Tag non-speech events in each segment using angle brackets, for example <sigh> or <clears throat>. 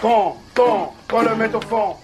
Quand, quand, quand le met au fond.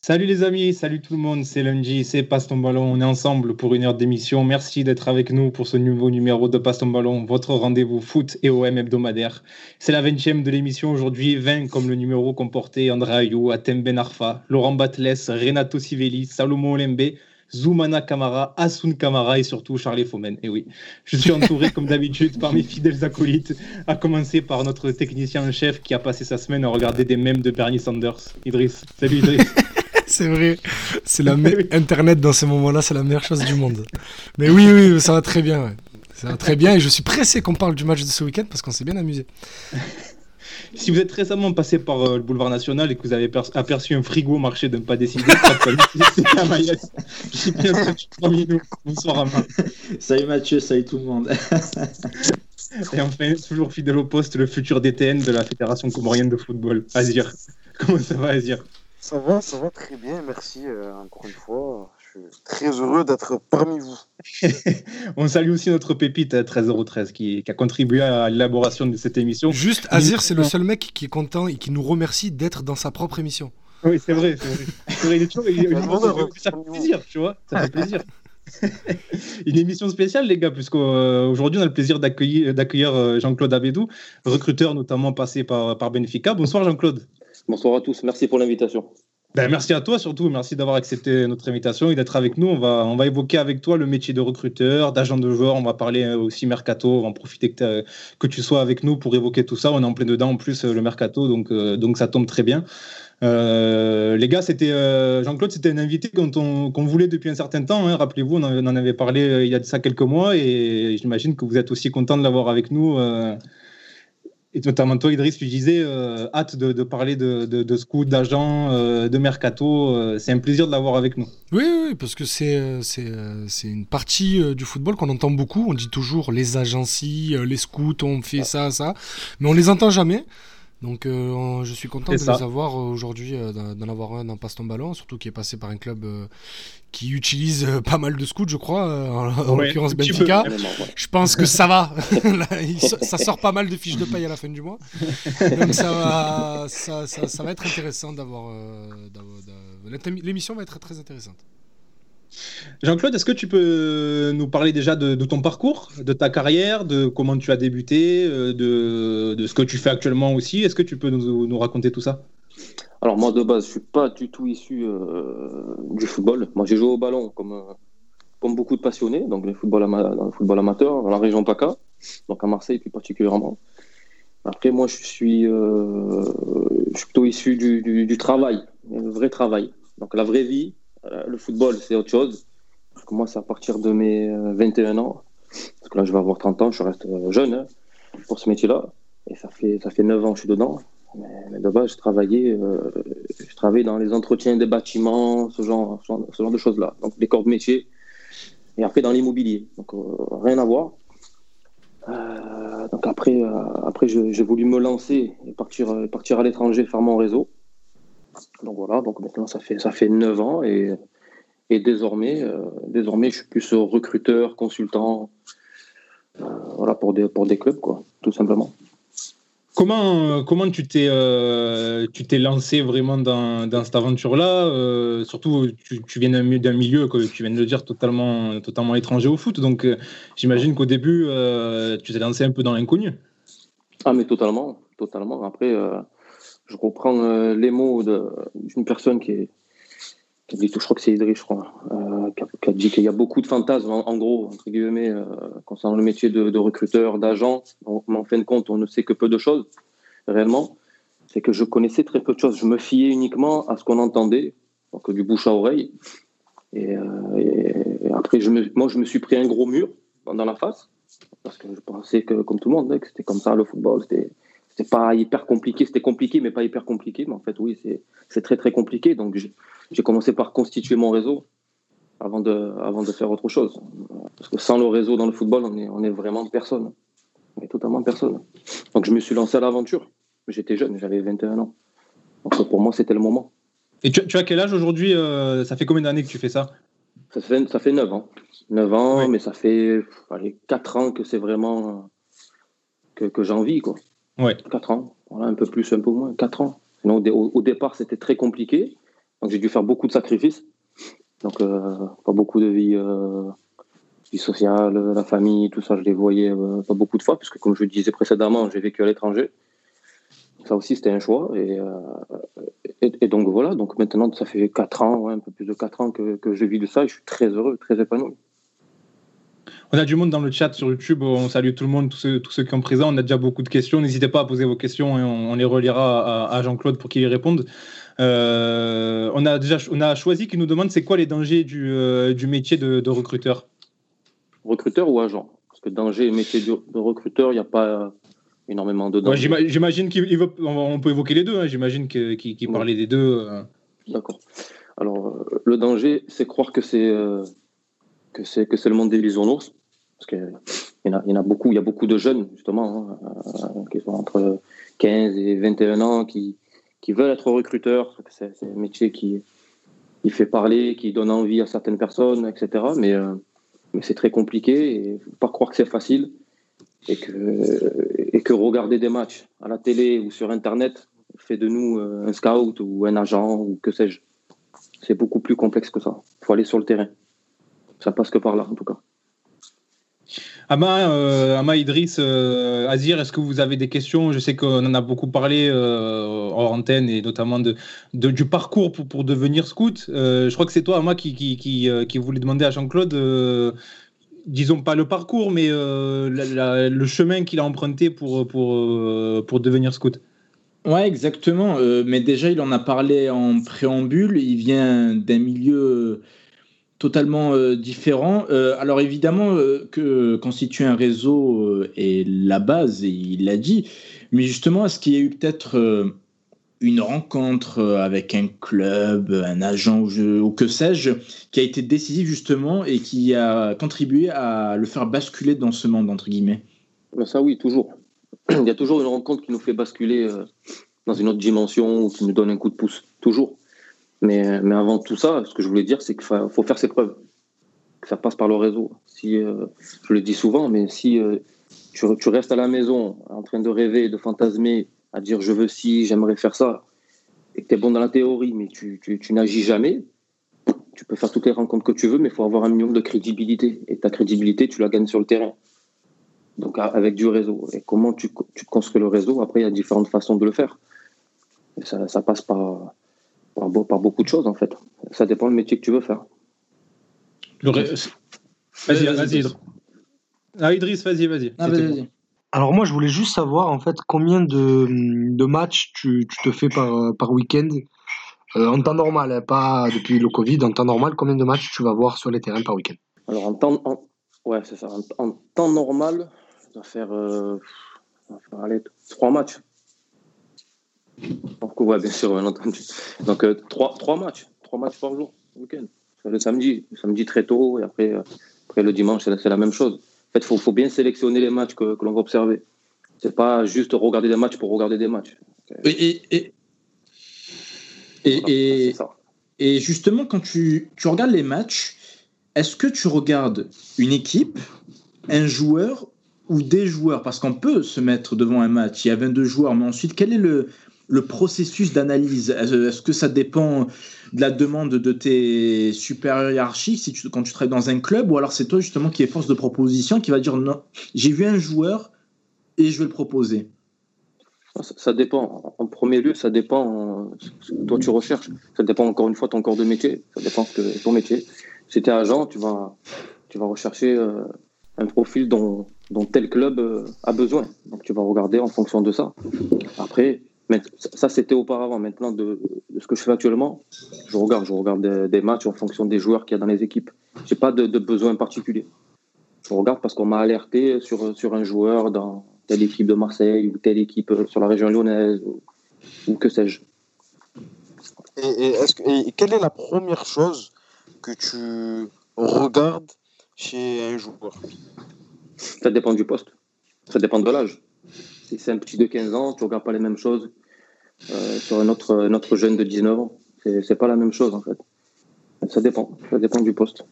Salut les amis, salut tout le monde, c'est Lundi, c'est Passe ton ballon, on est ensemble pour une heure d'émission. Merci d'être avec nous pour ce nouveau numéro de Passe ton ballon, votre rendez-vous foot et OM hebdomadaire. C'est la 20e de l'émission aujourd'hui, 20 comme le numéro comportait André Ayou, Atem Ben Arfa, Laurent Batles, Renato Sivelli, Salomon Olembe, Zoumana Kamara, Asun Kamara et surtout Charlie Fomen. Et oui, je suis entouré comme d'habitude par mes fidèles acolytes, à commencer par notre technicien en chef qui a passé sa semaine à regarder des mèmes de Bernie Sanders. Idriss, salut Idriss. <laughs> c'est vrai. C'est la <laughs> Internet dans ces moments-là, c'est la meilleure chose du monde. Mais oui, oui, ça va très bien. Ça va très bien et je suis pressé qu'on parle du match de ce week-end parce qu'on s'est bien amusé. Si vous êtes récemment passé par euh, le boulevard national et que vous avez aperçu un frigo au marché de ne pas décider, <laughs> c'est Amaïs. Bonsoir Ama. Salut Mathieu, salut tout le monde. et enfin, toujours fidèle au poste, le futur DTN de la Fédération comorienne de football, Azir. Comment ça va Azir? Ça va, ça va très bien, merci euh, encore une fois. Je suis très heureux d'être parmi vous. <laughs> On salue aussi notre pépite 13h13 qui, qui a contribué à l'élaboration de cette émission. Juste, Azir, c'est le seul mec qui est content et qui nous remercie d'être dans sa propre émission. Oui, c'est vrai, c'est vrai. Il est toujours, ça fait plaisir, tu vois, ça fait plaisir. <laughs> Une émission spéciale, les gars, puisqu'aujourd'hui, on a le plaisir d'accueillir euh, Jean-Claude Abédou, recruteur notamment passé par, par Benfica. Bonsoir, Jean-Claude. Bonsoir à tous, merci pour l'invitation. Ben, merci à toi surtout, merci d'avoir accepté notre invitation et d'être avec nous. On va, évoquer avec toi le métier de recruteur, d'agent de joueur, on va parler euh, aussi mercato, on va en profiter que, que, tu sois avec nous pour évoquer tout ça. On est en plein dedans en plus euh, le mercato, donc, euh, ça tombe très bien. les gars, c'était Jean-Claude, c'était un invité qu'on voulait depuis un certain temps. Hein. Rappelez-vous, on, en avait parlé il y a ça quelques mois et j'imagine que vous êtes aussi content de l'avoir avec nous et notamment toi, Idriss, tu disais euh, hâte de, parler de, de, de scout, d'agent, euh, de mercato. Euh, c'est un plaisir de l'avoir avec nous. Oui, oui parce que c'est, c'est, c'est une partie du football qu'on entend beaucoup. On dit toujours les agencies, les scouts, on fait ça, ça. Mais on les entend jamais. Donc je suis content de les avoir aujourd'hui, d'en avoir un dans Passe ton ballon, surtout qui est passé par un club qui utilise euh, pas mal de scouts, je crois, euh, en, l'occurrence Benfica. Je pense que ça va. <laughs> ça sort pas mal de fiches de paille à la fin du mois. Donc ça va, ça, ça, va être intéressant d'avoir. Euh, l'émission va être très intéressante. Jean-Claude, est-ce que tu peux nous parler déjà de, ton parcours, de ta carrière, de comment tu as débuté, de, de ce que tu fais actuellement aussi? Est-ce que tu peux nous, raconter tout ça? Alors moi de base, je suis pas du tout issu euh, du football. Moi j'ai joué au ballon comme, euh, beaucoup de passionnés, donc le football dans le football amateur, dans la région PACA, donc à Marseille plus particulièrement. Après moi je suis, euh, plutôt issu du, travail, le vrai travail. Donc la vraie vie, le football c'est autre chose. Moi c'est à partir de mes 21 ans, parce que là je vais avoir 30 ans, je reste jeune hein, pour ce métier-là. Et ça fait, ça fait 9 ans que je suis dedans. Mais, de base, je travaillais, euh, je dans les entretiens des bâtiments, ce genre, ce genre de choses-là. Donc, des corps de métier. Et après, dans l'immobilier. Donc, euh, rien à voir. Euh, donc, après, après j'ai voulu me lancer et partir, partir à l'étranger, faire mon réseau. Donc, voilà. Donc, maintenant, ça fait, ça fait 9 ans. Et, et désormais, désormais, je suis plus recruteur, consultant. voilà, pour des, pour des clubs, quoi, tout simplement. Comment, comment tu t'es euh, lancé vraiment dans, dans cette aventure-là euh, Surtout, tu, tu viens d'un milieu, que tu viens de le dire, totalement, totalement étranger au foot. Donc, euh, j'imagine qu'au début, tu t'es lancé un peu dans l'inconnu. Ah, mais totalement. totalement. Après, je reprends les mots d'une personne qui est, je crois que c'est Idriss, je crois, euh, qui, a, dit qu'il y a beaucoup de fantasmes, en, gros, entre guillemets, euh, concernant le métier de, recruteur, d'agent. Mais en fin de compte, on ne sait que peu de choses, réellement. C'est que je connaissais très peu de choses. Je me fiais uniquement à ce qu'on entendait, donc du bouche à oreille. Et, euh, après, je me, moi, je me suis pris un gros mur dans la face, parce que je pensais que, comme tout le monde, que c'était comme ça le football. C'était pas hyper compliqué, c'était compliqué, mais pas hyper compliqué. Mais en fait, oui, c'est très très compliqué. Donc, j'ai commencé par constituer mon réseau avant de, avant de faire autre chose. Parce que sans le réseau dans le football, on est, on est vraiment personne. On est totalement personne. Donc, je me suis lancé à l'aventure. J'étais jeune, j'avais 21 ans. Donc, pour moi, c'était le moment. Et tu, tu as quel âge aujourd'hui euh, Ça fait combien d'années que tu fais ça? Ça fait, ça fait 9 ans. 9 ans, mais ça fait allez, 4 ans que c'est vraiment que, que j'en vis. Quoi. Ouais. 4 ans. voilà, un peu plus, un peu moins, 4 ans. Sinon, au, départ, c'était très compliqué. Donc, j'ai dû faire beaucoup de sacrifices. Donc, euh, pas beaucoup de vie, euh, vie sociale, la famille, tout ça, je les voyais euh, pas beaucoup de fois, puisque, comme je disais précédemment, j'ai vécu à l'étranger. Ça aussi, c'était un choix. Et, et, donc, voilà. Donc, maintenant, ça fait 4 ans, un peu plus de 4 ans que, que je vis de ça et je suis très heureux, très épanoui. On a du monde dans le chat sur YouTube. On salue tout le monde, tous ceux, tous ceux qui sont présents. On a déjà beaucoup de questions. N'hésitez pas à poser vos questions et on, les relira à, Jean-Claude pour qu'il y réponde. Euh, on a déjà on a choisi qui nous demande c'est quoi les dangers du, euh, du métier de, recruteur? Recruteur ou agent? Parce que danger et métier de, recruteur, il n'y a pas énormément de danger. J'imagine qu'on peut évoquer les deux. Hein. J'imagine qu'il parlait des deux. Euh. D'accord. Alors, le danger, c'est croire que c'est que c'est que c'est le monde des bisounours. Parce qu'il y, en a, beaucoup, il y a beaucoup de jeunes, justement, hein, qui sont entre 15 et 21 ans, qui, qui veulent être recruteurs. C'est un métier qui, qui fait parler, qui donne envie à certaines personnes, etc. Mais, euh, mais c'est très compliqué et il faut pas croire que c'est facile et que, et que regarder des matchs à la télé ou sur Internet fait de nous euh, un scout ou un agent ou que sais-je. C'est beaucoup plus complexe que ça. Il faut aller sur le terrain. Ça passe que par là, en tout cas. Ama, euh, Ama Idriss, euh, Azir, est-ce que vous avez des questions? Je sais qu'on en a beaucoup parlé euh, hors antenne et notamment de, du parcours pour, pour devenir scout. je crois que c'est toi, Ama, qui, qui, qui, qui, voulait demander à Jean-Claude, disons pas le parcours, mais le chemin qu'il a emprunté pour, pour, pour devenir scout. Ouais, exactement. mais déjà, il en a parlé en préambule. Il vient d'un milieu totalement euh, différent. Euh, alors évidemment euh, que constituer un réseau est la base, et il l'a dit, mais justement, est-ce qu'il y a eu peut-être une rencontre avec un club, un agent ou, que sais-je, qui a été décisif justement et qui a contribué à le faire basculer dans ce monde, entre guillemets? Ben Ça oui, toujours. Il y a toujours une rencontre qui nous fait basculer dans une autre dimension ou qui nous donne un coup de pouce, toujours. Mais, avant tout ça, ce que je voulais dire, c'est qu'il faut faire ses preuves. Ça passe par le réseau. Si, euh, je le dis souvent, mais si euh, tu, restes à la maison en train de rêver, de fantasmer, à dire je veux ci, j'aimerais faire ça, et que tu es bon dans la théorie, mais tu, n'agis jamais, tu peux faire toutes les rencontres que tu veux, mais il faut avoir un minimum de crédibilité. Et ta crédibilité, tu la gagnes sur le terrain. Donc avec du réseau. Et comment tu, construis le réseau? Après, il y a différentes façons de le faire. ça passe par par, beaucoup de choses en fait. Ça dépend du métier que tu veux faire. Vas-y, vas-y. Ah, Idriss, vas-y, vas-y. Ah, Alors moi, je voulais juste savoir en fait combien de, de matchs tu, tu, te fais par, par week-end euh, en temps normal, hein, pas depuis le Covid, en temps normal, combien de matchs tu vas voir sur les terrains par week-end? Alors en temps, ouais, c'est ça. En, temps normal, je dois faire, euh, allez, trois matchs. Donc, ouais, bien sûr, bien entendu. Donc, euh, trois, trois matchs, trois matchs par jour, week-end. Le samedi, le samedi très tôt, et après, euh, après le dimanche, c'est la, même chose. En fait, il faut, faut, bien sélectionner les matchs que, que l'on va observer. C'est pas juste regarder des matchs pour regarder des matchs. Et, et, et, et, justement, quand tu, tu regardes les matchs, est-ce que tu regardes une équipe, un joueur ou des joueurs? Parce qu'on peut se mettre devant un match, il y a 22 joueurs, mais ensuite, quel est le, le processus d'analyse Est-ce que ça dépend de la demande de tes supérieurs hiérarchiques si tu, quand tu travailles dans un club ou alors c'est toi justement qui est force de proposition qui va dire non, j'ai vu un joueur et je vais le proposer? Ça, dépend. En premier lieu, ça dépend ce que toi tu recherches. Ça dépend encore une fois ton corps de métier. Ça dépend de ton métier. Si tu es agent, tu vas, tu vas rechercher euh, un profil dont, dont tel club euh, a besoin. Donc tu vas regarder en fonction de ça. Après, ça, c'était auparavant. Maintenant, de, ce que je fais actuellement, je regarde, je regarde des, matchs en fonction des joueurs qu'il y a dans les équipes. Je n'ai pas de, besoin particulier. Je regarde parce qu'on m'a alerté sur, sur un joueur dans telle équipe de Marseille ou telle équipe sur la région lyonnaise ou, que sais-je. Et, et quelle est la première chose que tu regardes chez un joueur? Ça dépend du poste. Ça dépend de l'âge. Si c'est un petit de 15 ans, tu ne regardes pas les mêmes choses euh, sur un autre, jeune de 19 ans. C'est pas la même chose, en fait. Ça dépend. Ça dépend du poste.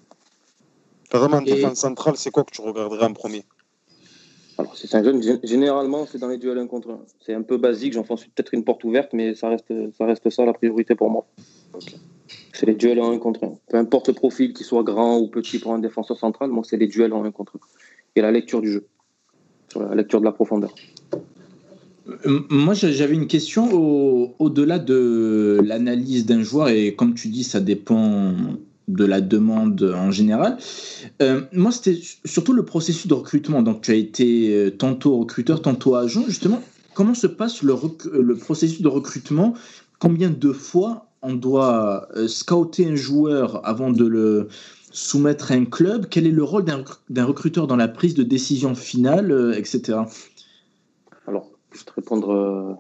Vraiment, en défense centrale, c'est quoi que tu regarderais en premier? Alors, c'est un jeune, généralement, c'est dans les duels 1 contre 1. C'est un peu basique, j'enfonce peut-être une porte ouverte, mais ça reste, ça reste ça la priorité pour moi. C'est les duels en 1 contre 1. Peu importe le profil, qu'il soit grand ou petit pour un défenseur central, moi, c'est les duels en 1 contre 1. Et la lecture du jeu, la lecture de la profondeur. Euh, moi, j'avais une question au-delà de l'analyse d'un joueur, et comme tu dis, ça dépend de la demande en général. Euh, moi, c'était surtout le processus de recrutement. Donc, tu as été euh, tantôt recruteur, tantôt agent. Justement, comment se passe le, le processus de recrutement? Combien de fois on doit scouter un joueur avant de le soumettre à un club? Quel est le rôle d'un recruteur dans la prise de décision finale, etc. Alors, je vais te répondre euh,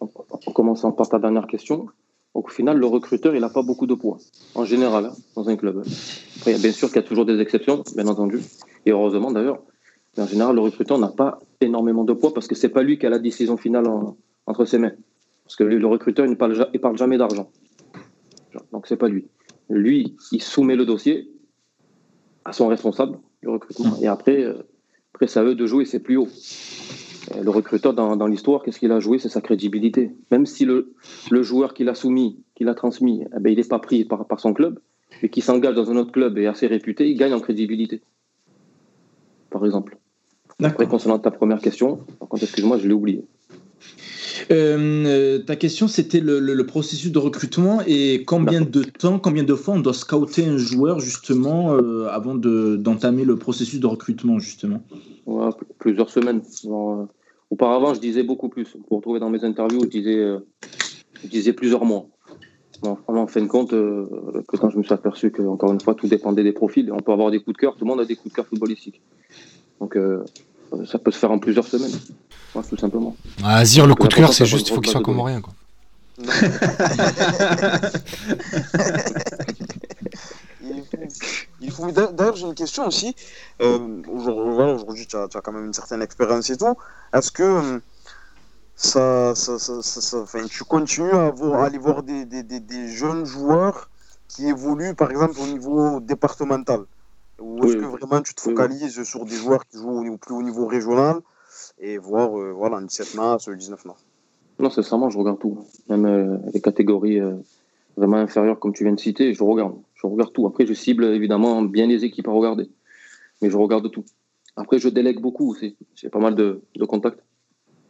en commençant par ta dernière question. au final, le recruteur, il n'a pas beaucoup de poids, en général, hein, dans un club. Bien sûr qu'il y a toujours des exceptions, bien entendu, et heureusement d'ailleurs. Mais en général, le recruteur n'a pas énormément de poids parce que c'est pas lui qui a la décision finale entre ses mains. Parce que le recruteur, il ne parle, jamais d'argent. Donc, c'est pas lui. Lui, il soumet le dossier à son responsable du recrutement. Et après, euh, après à eux de jouer, c'est plus haut. Euh, le recruteur dans, l'histoire, qu'est-ce qu'il a joué? C'est sa crédibilité. Même si le, le joueur qu'il a soumis, qu'il a transmis, eh ben, il n'est pas pris par, par son club, et qui s'engage dans un autre club et est assez réputé, il gagne en crédibilité. Par exemple. Après, concernant ta première question, par contre, excuse-moi, je l'ai oublié. Euh, ta question, c'était le, processus de recrutement et combien de temps, combien de fois on doit scouter un joueur justement euh, avant d'entamer le processus de recrutement justement? Plusieurs semaines. Auparavant, je disais beaucoup plus. Pour retrouver dans mes interviews, je disais, euh, je disais plusieurs mois. en fin de compte, euh, que quand je me suis aperçu que, encore une fois, tout dépendait des profils. On peut avoir des coups de cœur, tout le monde a des coups de cœur footballistiques. Donc, euh, ça peut se faire en plusieurs semaines, tout simplement. Ah, Azir, le coup de cœur, c'est juste, il faut qu'il soit comme rien. Quoi. <laughs> D'ailleurs, j'ai une question aussi. Euh, Aujourd'hui, tu as, quand même une certaine expérience et tout. Est-ce que euh, ça, ça, ça, ça tu continues à, aller voir des, des, des, jeunes joueurs qui évoluent, par exemple, au niveau départemental? Ou est-ce que vraiment tu te focalises sur des joueurs qui jouent au plus haut niveau régional et voir euh, voilà, un 17 mars, le 19 mars? Non, sincèrement, je regarde tout. Même euh, les catégories vraiment inférieures, comme tu viens de citer, je regarde je regarde tout. Après, je cible évidemment bien les équipes à regarder, mais je regarde tout. Après, je délègue beaucoup aussi. J'ai pas mal de, contacts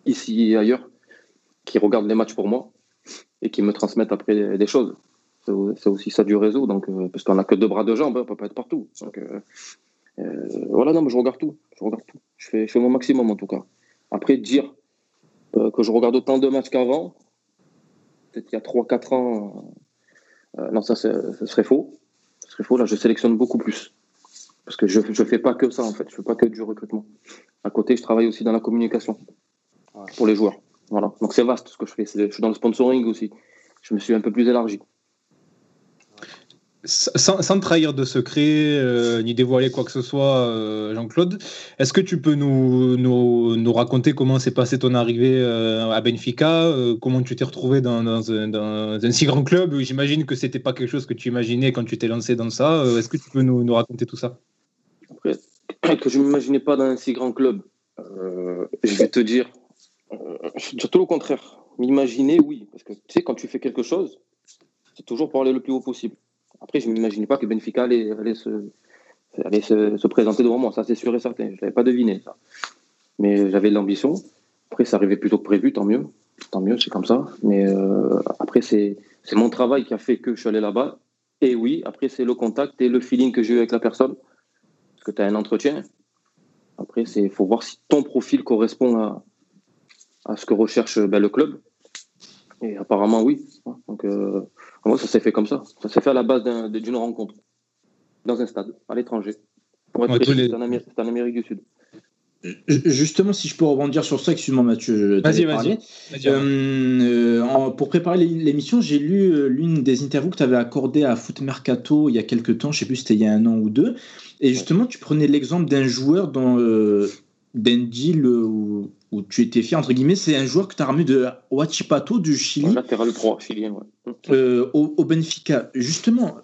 ici et ailleurs qui regardent les matchs pour moi et qui me transmettent après des, choses. C'est aussi ça du réseau, donc euh, parce qu'on n'a que deux bras de jambes, hein, on peut pas être partout. Donc, euh, euh, voilà, non, mais je regarde tout. Je regarde tout. Je fais, je fais mon maximum en tout cas. Après, dire que je regarde autant de matchs qu'avant, peut-être il y a 3-4 ans, euh, non, ça, ce serait faux. Ce serait faux. Là, je sélectionne beaucoup plus. Parce que je ne fais pas que ça, en fait. Je ne fais pas que du recrutement. À côté, je travaille aussi dans la communication pour les joueurs. Voilà. Donc, c'est vaste ce que je fais. Je suis dans le sponsoring aussi. Je me suis un peu plus élargi sans, trahir de secret euh, ni dévoiler quoi que ce soit, euh, Jean-Claude, est-ce que tu peux nous, nous, raconter comment s'est passée ton arrivée euh, à Benfica Comment tu t'es retrouvé dans, un, si grand club? J'imagine que c'était pas quelque chose que tu imaginais quand tu t'es lancé dans ça. est-ce que tu peux nous, raconter tout ça? <clears throat> Que je ne m'imaginais pas dans un si grand club, je vais te dire, tout le contraire. M'imaginer, oui. Parce que tu sais, quand tu fais quelque chose, c'est toujours pour aller le plus haut possible. Après, je ne m'imaginais pas que Benfica allait, se, présenter devant moi. Ça, c'est sûr et certain. Je ne l'avais pas deviné, ça. Mais j'avais l'ambition. Après, ça arrivait plutôt que prévu, tant mieux. Tant mieux, c'est comme ça. Mais euh, après, c'est mon travail qui a fait que je suis allé là-bas. Et oui, après, c'est le contact et le feeling que j'ai eu avec la personne. Parce que tu as un entretien. Après, il faut voir si ton profil correspond à, à ce que recherche ben, le club. Et apparemment, oui. Donc, euh, moi, ça s'est fait comme ça? Ça s'est fait à la base d'une rencontre, dans un stade, à l'étranger. Pour être c'est en, Amérique du Sud. Justement, si je peux rebondir sur ça, excuse-moi Mathieu. Vas-y, vas-y. Euh, euh, pour préparer l'émission, j'ai lu l'une des interviews que tu avais accordées à Foot Mercato il y a quelques temps, je ne sais plus si c'était il y a un an ou deux. Et justement, tu prenais l'exemple d'un joueur dans, d'un deal où, tu étais fier, entre guillemets, c'est un joueur que tu as ramené de Huachipato du Chili. Latéral 3, chilien, ouais. Euh, au, Benfica. Justement,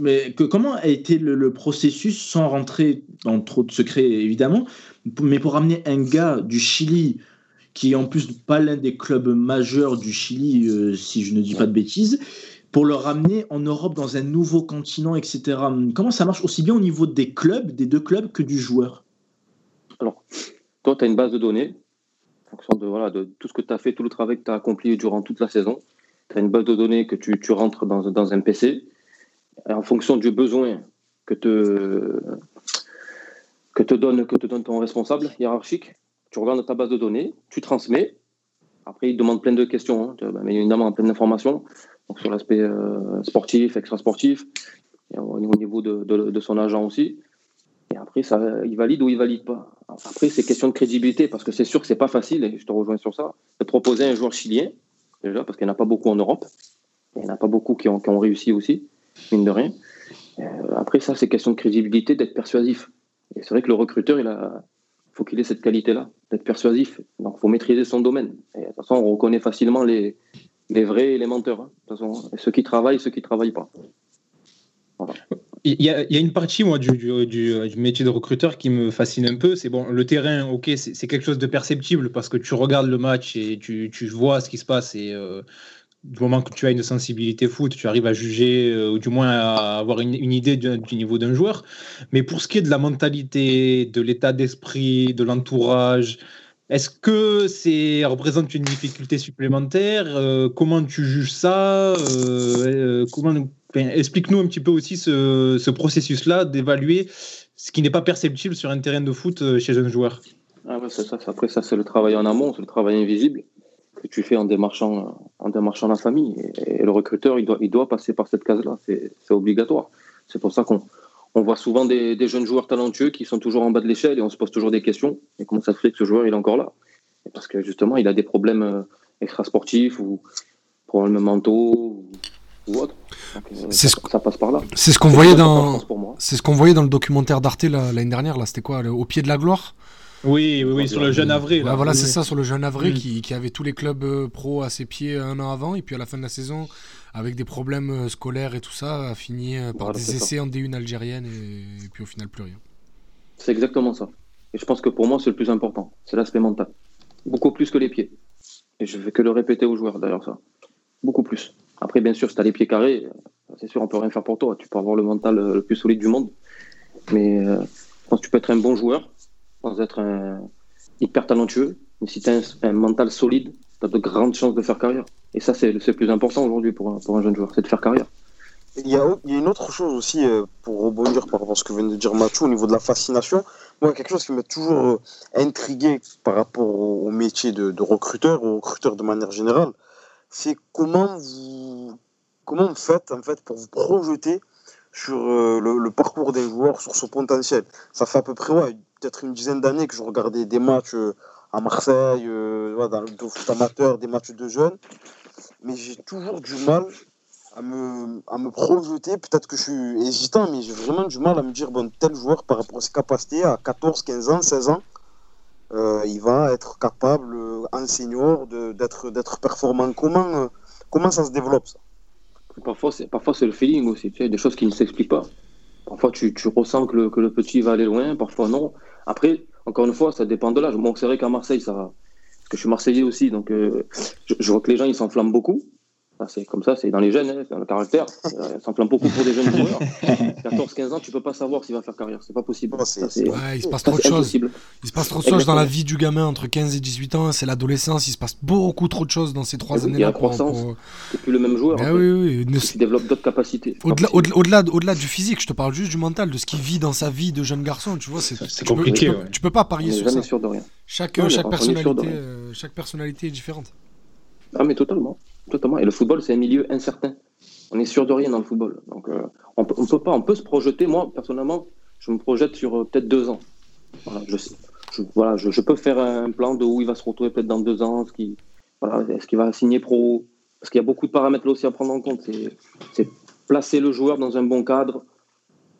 mais que, comment a été le, processus, sans rentrer dans trop de secrets évidemment, mais pour amener un gars du Chili, qui est en plus pas l'un des clubs majeurs du Chili, euh, si je ne dis pas de bêtises, pour le ramener en Europe dans un nouveau continent, etc. Comment ça marche aussi bien au niveau des clubs, des deux clubs, que du joueur? Alors, toi, tu as une base de données, fonction de, voilà, de tout ce que tu as fait, tout le travail que tu as accompli durant toute la saison. Tu as une base de données que tu, tu rentres dans, dans, un PC. Et en fonction du besoin que te, que, te donne, que te donne ton responsable hiérarchique, tu regardes ta base de données, tu transmets. Après, il demande plein de questions, hein, mais évidemment plein d'informations sur l'aspect euh, sportif, extra-sportif, au niveau de, son agent aussi. Et après, ça, il valide ou il valide pas. Après, c'est question de crédibilité, parce que c'est sûr que c'est pas facile, et je te rejoins sur ça, de proposer un joueur chilien, déjà, parce qu'il n'y en a pas beaucoup en Europe. Il n'y en a pas beaucoup qui ont, qui ont réussi aussi, mine de rien. Euh, après, ça, c'est question de crédibilité, d'être persuasif. Et c'est vrai que le recruteur, il a, faut qu'il ait cette qualité-là, d'être persuasif. Donc, il faut maîtriser son domaine. Et de toute façon, on reconnaît facilement les, les vrais et les menteurs. Hein, de toute façon, ceux qui travaillent, ceux qui ne travaillent pas. Il, y a, une partie moi du, métier de recruteur qui me fascine un peu. C'est bon, le terrain, ok, c'est quelque chose de perceptible parce que tu regardes le match et tu, vois ce qui se passe et euh, du moment que tu as une sensibilité foot, tu arrives à juger euh, ou du moins à avoir une, idée du, niveau d'un joueur. Mais pour ce qui est de la mentalité, de l'état d'esprit, de l'entourage, est-ce que ça représente une difficulté supplémentaire? Euh, Comment tu juges ça? Euh, euh, Explique-nous un petit peu aussi ce, processus-là d'évaluer ce qui n'est pas perceptible sur un terrain de foot chez un joueur. Ah ça. Après, ça, c'est le travail en amont, c'est le travail invisible que tu fais en démarchant, en démarchant la famille. Et, le recruteur, il doit, il doit passer par cette case-là. C'est obligatoire. C'est pour ça qu'on on voit souvent des, jeunes joueurs talentueux qui sont toujours en bas de l'échelle et on se pose toujours des questions. Et comment ça se fait que ce joueur il est encore là? Parce que justement, il a des problèmes euh, extrasportifs ou problèmes mentaux autres. Euh, ça, ça, passe par là. C'est ce qu'on voyait dans. C'est ce qu'on voyait dans le documentaire d'Arte l'année dernière. Là, c'était quoi Au pied de la gloire? Oui, oui, oui, sur le jeune avril. voilà, c'est ça, sur le jeune avril qui, qui, avait tous les clubs euh, pro à ses pieds un an avant, et puis à la fin de la saison, avec des problèmes euh, scolaires et tout ça, a fini euh, par des essais en D1 algérienne et, puis au final plus rien. C'est exactement ça. Et je pense que pour moi, c'est le plus important. C'est l'aspect mental. Beaucoup plus que les pieds. Et je vais que le répéter aux joueurs d'ailleurs, ça. Beaucoup plus. Après, bien sûr, si tu as les pieds carrés, c'est sûr, on peut rien faire pour toi. Tu peux avoir le mental euh, le plus solide du monde. Mais je pense que tu peux être un bon joueur sans être un hyper talentueux. Mais si tu as un mental solide, tu as de grandes chances de faire carrière. Et ça, c'est le plus important aujourd'hui pour, un, pour un jeune joueur, c'est de faire carrière. Il y, a, une autre chose aussi, euh, pour rebondir par rapport à ce que vient de dire Mathieu, au niveau de la fascination. Moi, quelque chose qui m'a toujours euh, intrigué par rapport au, métier de, recruteur, au recruteur de manière générale, c'est comment vous, comment vous faites en fait, pour vous projeter sur euh, le, parcours des joueurs, sur son potentiel. Ça fait à peu près ouais, peut-être une dizaine d'années que je regardais des matchs à Marseille, euh, dans le foot amateur, des matchs de jeunes. Mais j'ai toujours du mal à me, à me projeter. Peut-être que je suis hésitant, mais j'ai vraiment du mal à me dire, bon, tel joueur, par rapport à ses capacités, à 14, 15 ans, 16 ans, euh, il va être capable, en senior, d'être performant. Comment, euh, comment ça se développe, ça? Parfois, c'est le feeling aussi, tu sais, des choses qui ne s'expliquent pas. Parfois, tu, tu ressens que le, petit va aller loin, parfois non. Après, encore une fois, ça dépend de l'âge. Bon, c'est vrai qu'à Marseille, ça, parce que je suis Marseillais aussi, donc euh, je, vois que les gens ils s'enflamment beaucoup c'est comme ça, c'est dans les jeunes, hein, c'est dans le caractère. <laughs> Euh, ça me beaucoup pour des jeunes joueurs. 14-15 ans, tu peux pas savoir s'il va faire carrière. C'est pas possible. il se passe trop de choses. Il se passe trop de choses dans la vie du gamin entre 15 et 18 ans. C'est l'adolescence. Il se passe beaucoup trop de choses dans ces trois années-là. Il y a croissance. C'est plus le même joueur. Ben oui, oui. Tu développes d'autres capacités. Au-delà, au-delà, au-delà, du physique, je te parle juste du mental, de ce qu'il vit dans sa vie de jeune garçon. Tu vois, c'est, compliqué. tu, peux, pas parier sur ça. sûr de rien. Chaque, chaque personnalité, euh, chaque personnalité est différente. Ah, mais totalement. Totalement. Et le football, c'est un milieu incertain. On est sûr de rien dans le football. Donc, euh, on, peut, peut pas. On peut se projeter. Moi, personnellement, je me projette sur euh, peut-être deux ans. Voilà, je, peux faire un plan de où il va se retrouver peut-être dans deux ans. Ce qui, voilà, est-ce qu'il va signer pro? Parce qu'il y a beaucoup de paramètres là aussi à prendre en compte. C'est placer le joueur dans un bon cadre,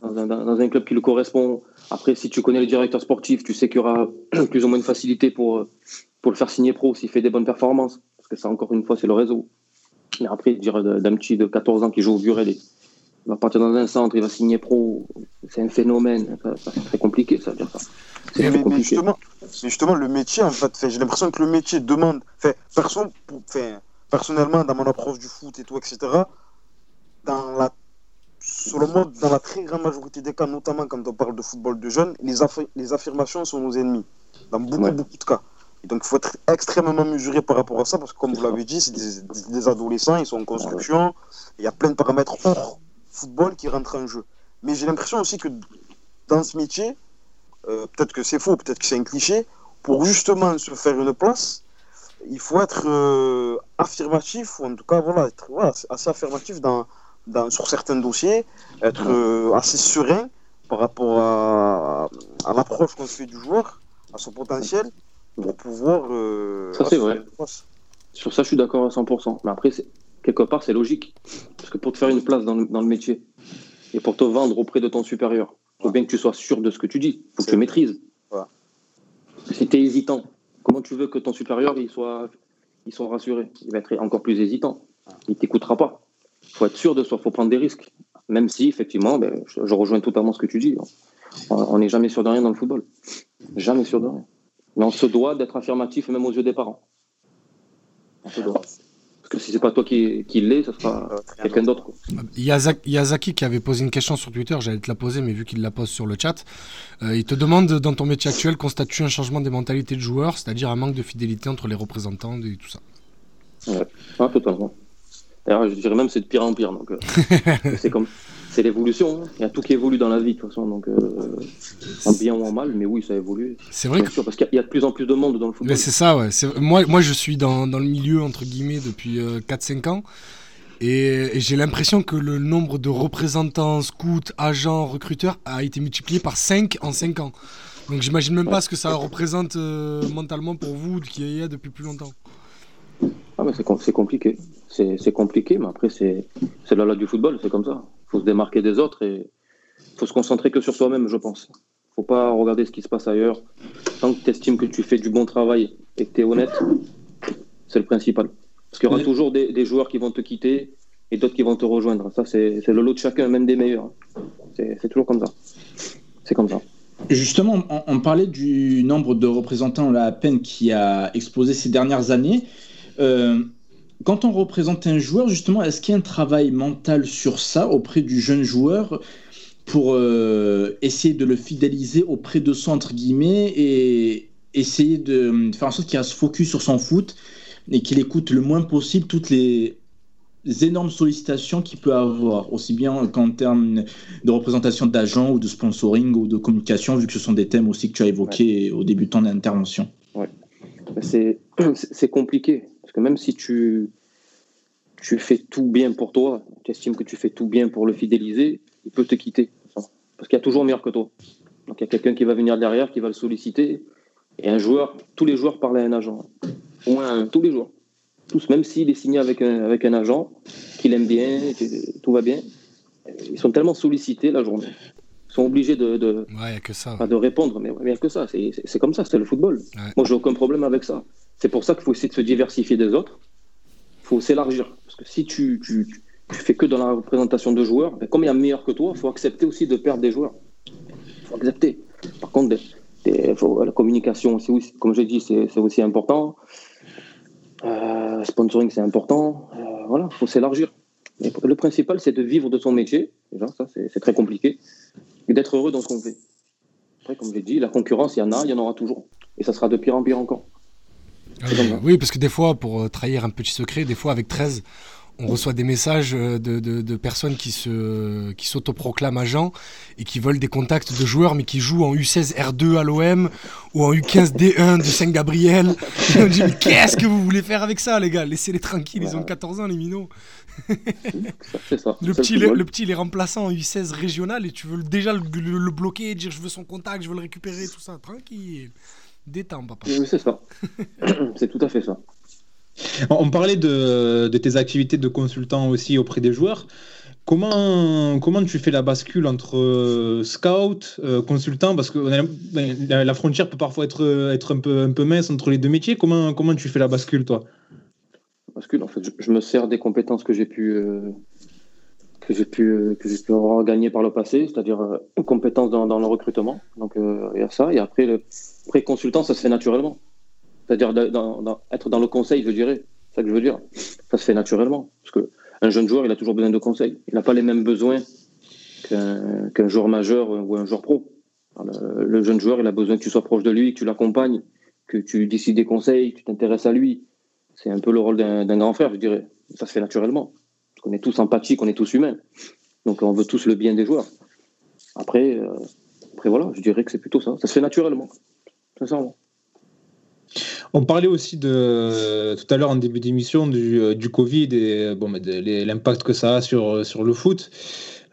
dans un, club qui le correspond. Après, si tu connais le directeur sportif, tu sais qu'il y aura <clears throat> plus ou moins de facilité pour, pour le faire signer pro s'il fait des bonnes performances. Parce que ça, encore une fois, c'est le réseau. Mais après, dire d'un petit de 14 ans qui joue au Burel, Il va partir dans un centre, il va signer pro. C'est un phénomène. Ça, c'est très compliqué, ça veut dire ça. C'est Mais, mais justement, le métier, en fait, fait, j'ai l'impression que le métier demande. Fait, perso, pour- fait, personnellement, dans mon approche du foot et tout, etc., dans la, selon moi, dans la très grande majorité des cas, notamment quand on parle de football de jeunes, les, affi- les affirmations sont nos ennemis. Dans beaucoup, Ouais. beaucoup de cas. Donc, il faut être extrêmement mesuré par rapport à ça, parce que, comme vous l'avez dit, c'est des, adolescents, ils sont en construction, il y a plein de paramètres hors football qui rentrent en jeu. Mais j'ai l'impression aussi que dans ce métier, euh, peut-être que c'est faux, peut-être que c'est un cliché, pour justement se faire une place, il faut être euh, affirmatif, ou en tout cas, voilà, être assez affirmatif dans, dans, sur certains dossiers, être euh, assez serein par rapport à l'approche qu'on se fait du joueur, à son potentiel, pour pouvoir. euh, Ça, c'est vrai. Sur ça, je suis d'accord à 100%. Mais après, quelque part, c'est logique. Parce que pour te faire une place dans le, dans le métier et pour te vendre auprès de ton supérieur, il faut bien que tu sois sûr de ce que tu dis. Il faut que tu maîtrises. Ouais. Si tu es hésitant, comment tu veux que ton supérieur il soit, il soit rassuré? Il va être encore plus hésitant. Il t'écoutera pas. Il faut être sûr de soi. Il faut prendre des risques. Même si, effectivement, ben, je, je rejoins totalement ce que tu dis. On n'est jamais sûr de rien dans le football. Jamais sûr de rien. Mais on se doit d'être affirmatif, même aux yeux des parents. On se doit. Parce que si c'est pas toi qui, qui l'est, ce sera Euh, quelqu'un d'autre. quoi. Il y, a Zak- il y a Zaki qui avait posé une question sur Twitter, j'allais te la poser, mais vu qu'il la pose sur le chat, euh, il te demande dans ton métier actuel, constates-tu un changement des mentalités de joueurs, c'est-à-dire un manque de fidélité entre les représentants et tout ça? Ah, totalement. D'ailleurs, je dirais même que c'est de pire en pire. Donc, euh, <laughs> c'est comme, c'est l'évolution. hein. Il y a tout qui évolue dans la vie de toute façon, donc euh, en bien ou en mal. Mais oui, ça évolue. C'est vrai Bien que sûr, parce qu'il y a- a de plus en plus de monde dans le football. Mais c'est ça, ouais. Moi, moi, je suis dans, dans le milieu, entre guillemets, depuis euh, 4-5 ans. Et, et j'ai l'impression que le nombre de représentants, scouts, agents, recruteurs a été multiplié par 5 en 5 ans. Donc j'imagine même pas ce que ça représente euh, mentalement pour vous qui y est depuis plus longtemps. Ah, mais c'est, com- c'est compliqué. C'est, compliqué, mais après, c'est, la loi du football, c'est comme ça. Il faut se démarquer des autres et il faut se concentrer que sur soi-même, je pense. faut pas regarder ce qui se passe ailleurs. Tant que tu estimes que tu fais du bon travail et que tu es honnête, c'est le principal. Parce qu'il y aura toujours des, des joueurs qui vont te quitter et d'autres qui vont te rejoindre. Ça, c'est, le lot de chacun, même des meilleurs. C'est, c'est toujours comme ça. C'est comme ça. Justement, on, on parlait du nombre de représentants là, à peine qui a explosé ces dernières années. Euh, quand on représente un joueur, justement, est-ce qu'il y a un travail mental sur ça auprès du jeune joueur pour euh, essayer de le fidéliser auprès de soi, entre guillemets, et essayer de faire en sorte qu'il se focus sur son foot et qu'il écoute le moins possible toutes les, énormes sollicitations qu'il peut avoir, aussi bien qu'en termes de représentation d'agents ou de sponsoring ou de communication, vu que ce sont des thèmes aussi que tu as évoqués au début de ton intervention. C'est c'est compliqué. Même si tu, fais tout bien pour toi, tu estimes que tu fais tout bien pour le fidéliser, il peut te quitter. Parce qu'il y a toujours meilleur que toi. Donc il y a quelqu'un qui va venir derrière, qui va le solliciter. Et un joueur, tous les joueurs parlent à un agent. Au moins tous les joueurs. Tous, même s'il est signé avec un, avec un agent, qu'il aime bien, tout va bien, ils sont tellement sollicités la journée. Sont obligés de, de, Ouais, y a que ça. pas de répondre, mais bien que ça, c'est comme ça, c'est le football. Ouais. Moi, j'ai aucun problème avec ça. C'est pour ça qu'il faut essayer de se diversifier des autres. Il faut s'élargir. Parce que si tu, tu, fais que dans la représentation de joueurs, ben, comme il y a meilleur que toi, il faut accepter aussi de perdre des joueurs. Il faut accepter. Par contre, des- des- faut- la communication, aussi, aussi, comme j'ai dit, c'est aussi important. Euh, sponsoring, c'est important. Euh, voilà, il faut s'élargir. Le principal, c'est de vivre de son métier. Déjà, ça, c'est très compliqué. Et d'être heureux dans ce qu'on fait. Après, comme je l'ai dit, la concurrence, il y en a, il y en aura toujours. Et ça sera de pire en pire encore. Euh, oui, parce que des fois, pour euh, trahir un petit secret, des fois avec 13, on reçoit des messages euh, de, de- de personnes qui se qui s'autoproclament agents et qui veulent des contacts de joueurs mais qui jouent en U16 R2 à l'OM ou en U15 D1 de Saint-Gabriel. Et <laughs> on dit mais qu'est-ce que vous voulez faire avec ça les gars? Laissez-les tranquilles, ils ont 14 ans les minots. Ça, C'est ça. Le petit, le, petit il est remplaçant en U16 régional et tu veux déjà le, le- le bloquer, dire je veux son contact, je veux le récupérer, tout ça. Tranquille. Détends papa. Oui, c'est ça. <laughs> c'est tout à fait ça. On parlait de, de tes activités de consultant aussi auprès des joueurs. Comment, comment tu fais la bascule entre euh, scout, euh, consultant? Parce que on a- ben, la, la frontière peut parfois être, être un, peu, un peu mince entre les deux métiers. Comment, comment tu fais la bascule, toi? Que, en fait, je, me sers des compétences que j'ai pu, euh, que j'ai pu, que j'ai pu avoir gagné par le passé, c'est-à-dire euh, une compétence dans, le recrutement. Donc euh, il y a ça. Et après, le pré-consultant, ça se fait naturellement. C'est-à-dire être dans le conseil, je dirais. Ça que je veux dire. Ça se fait naturellement. Parce que un jeune joueur, il a toujours besoin de conseils. Il n'a pas les mêmes besoins qu'un joueur majeur ou un joueur pro. Le, le jeune joueur, il a besoin que tu sois proche de lui, que tu l'accompagnes, que tu décides des conseils, que tu t'intéresses à lui. C'est un peu le rôle d'un grand frère, je dirais. Ça se fait naturellement. Parce qu'on est tous empathiques, on est tous humains. Donc on veut tous le bien des joueurs. Après, euh, après voilà, je dirais que c'est plutôt ça. Ça se fait naturellement. Sincèrement. On parlait aussi de tout à l'heure en début d'émission du, euh, du Covid et bon, l'impact que ça a sur, sur le foot.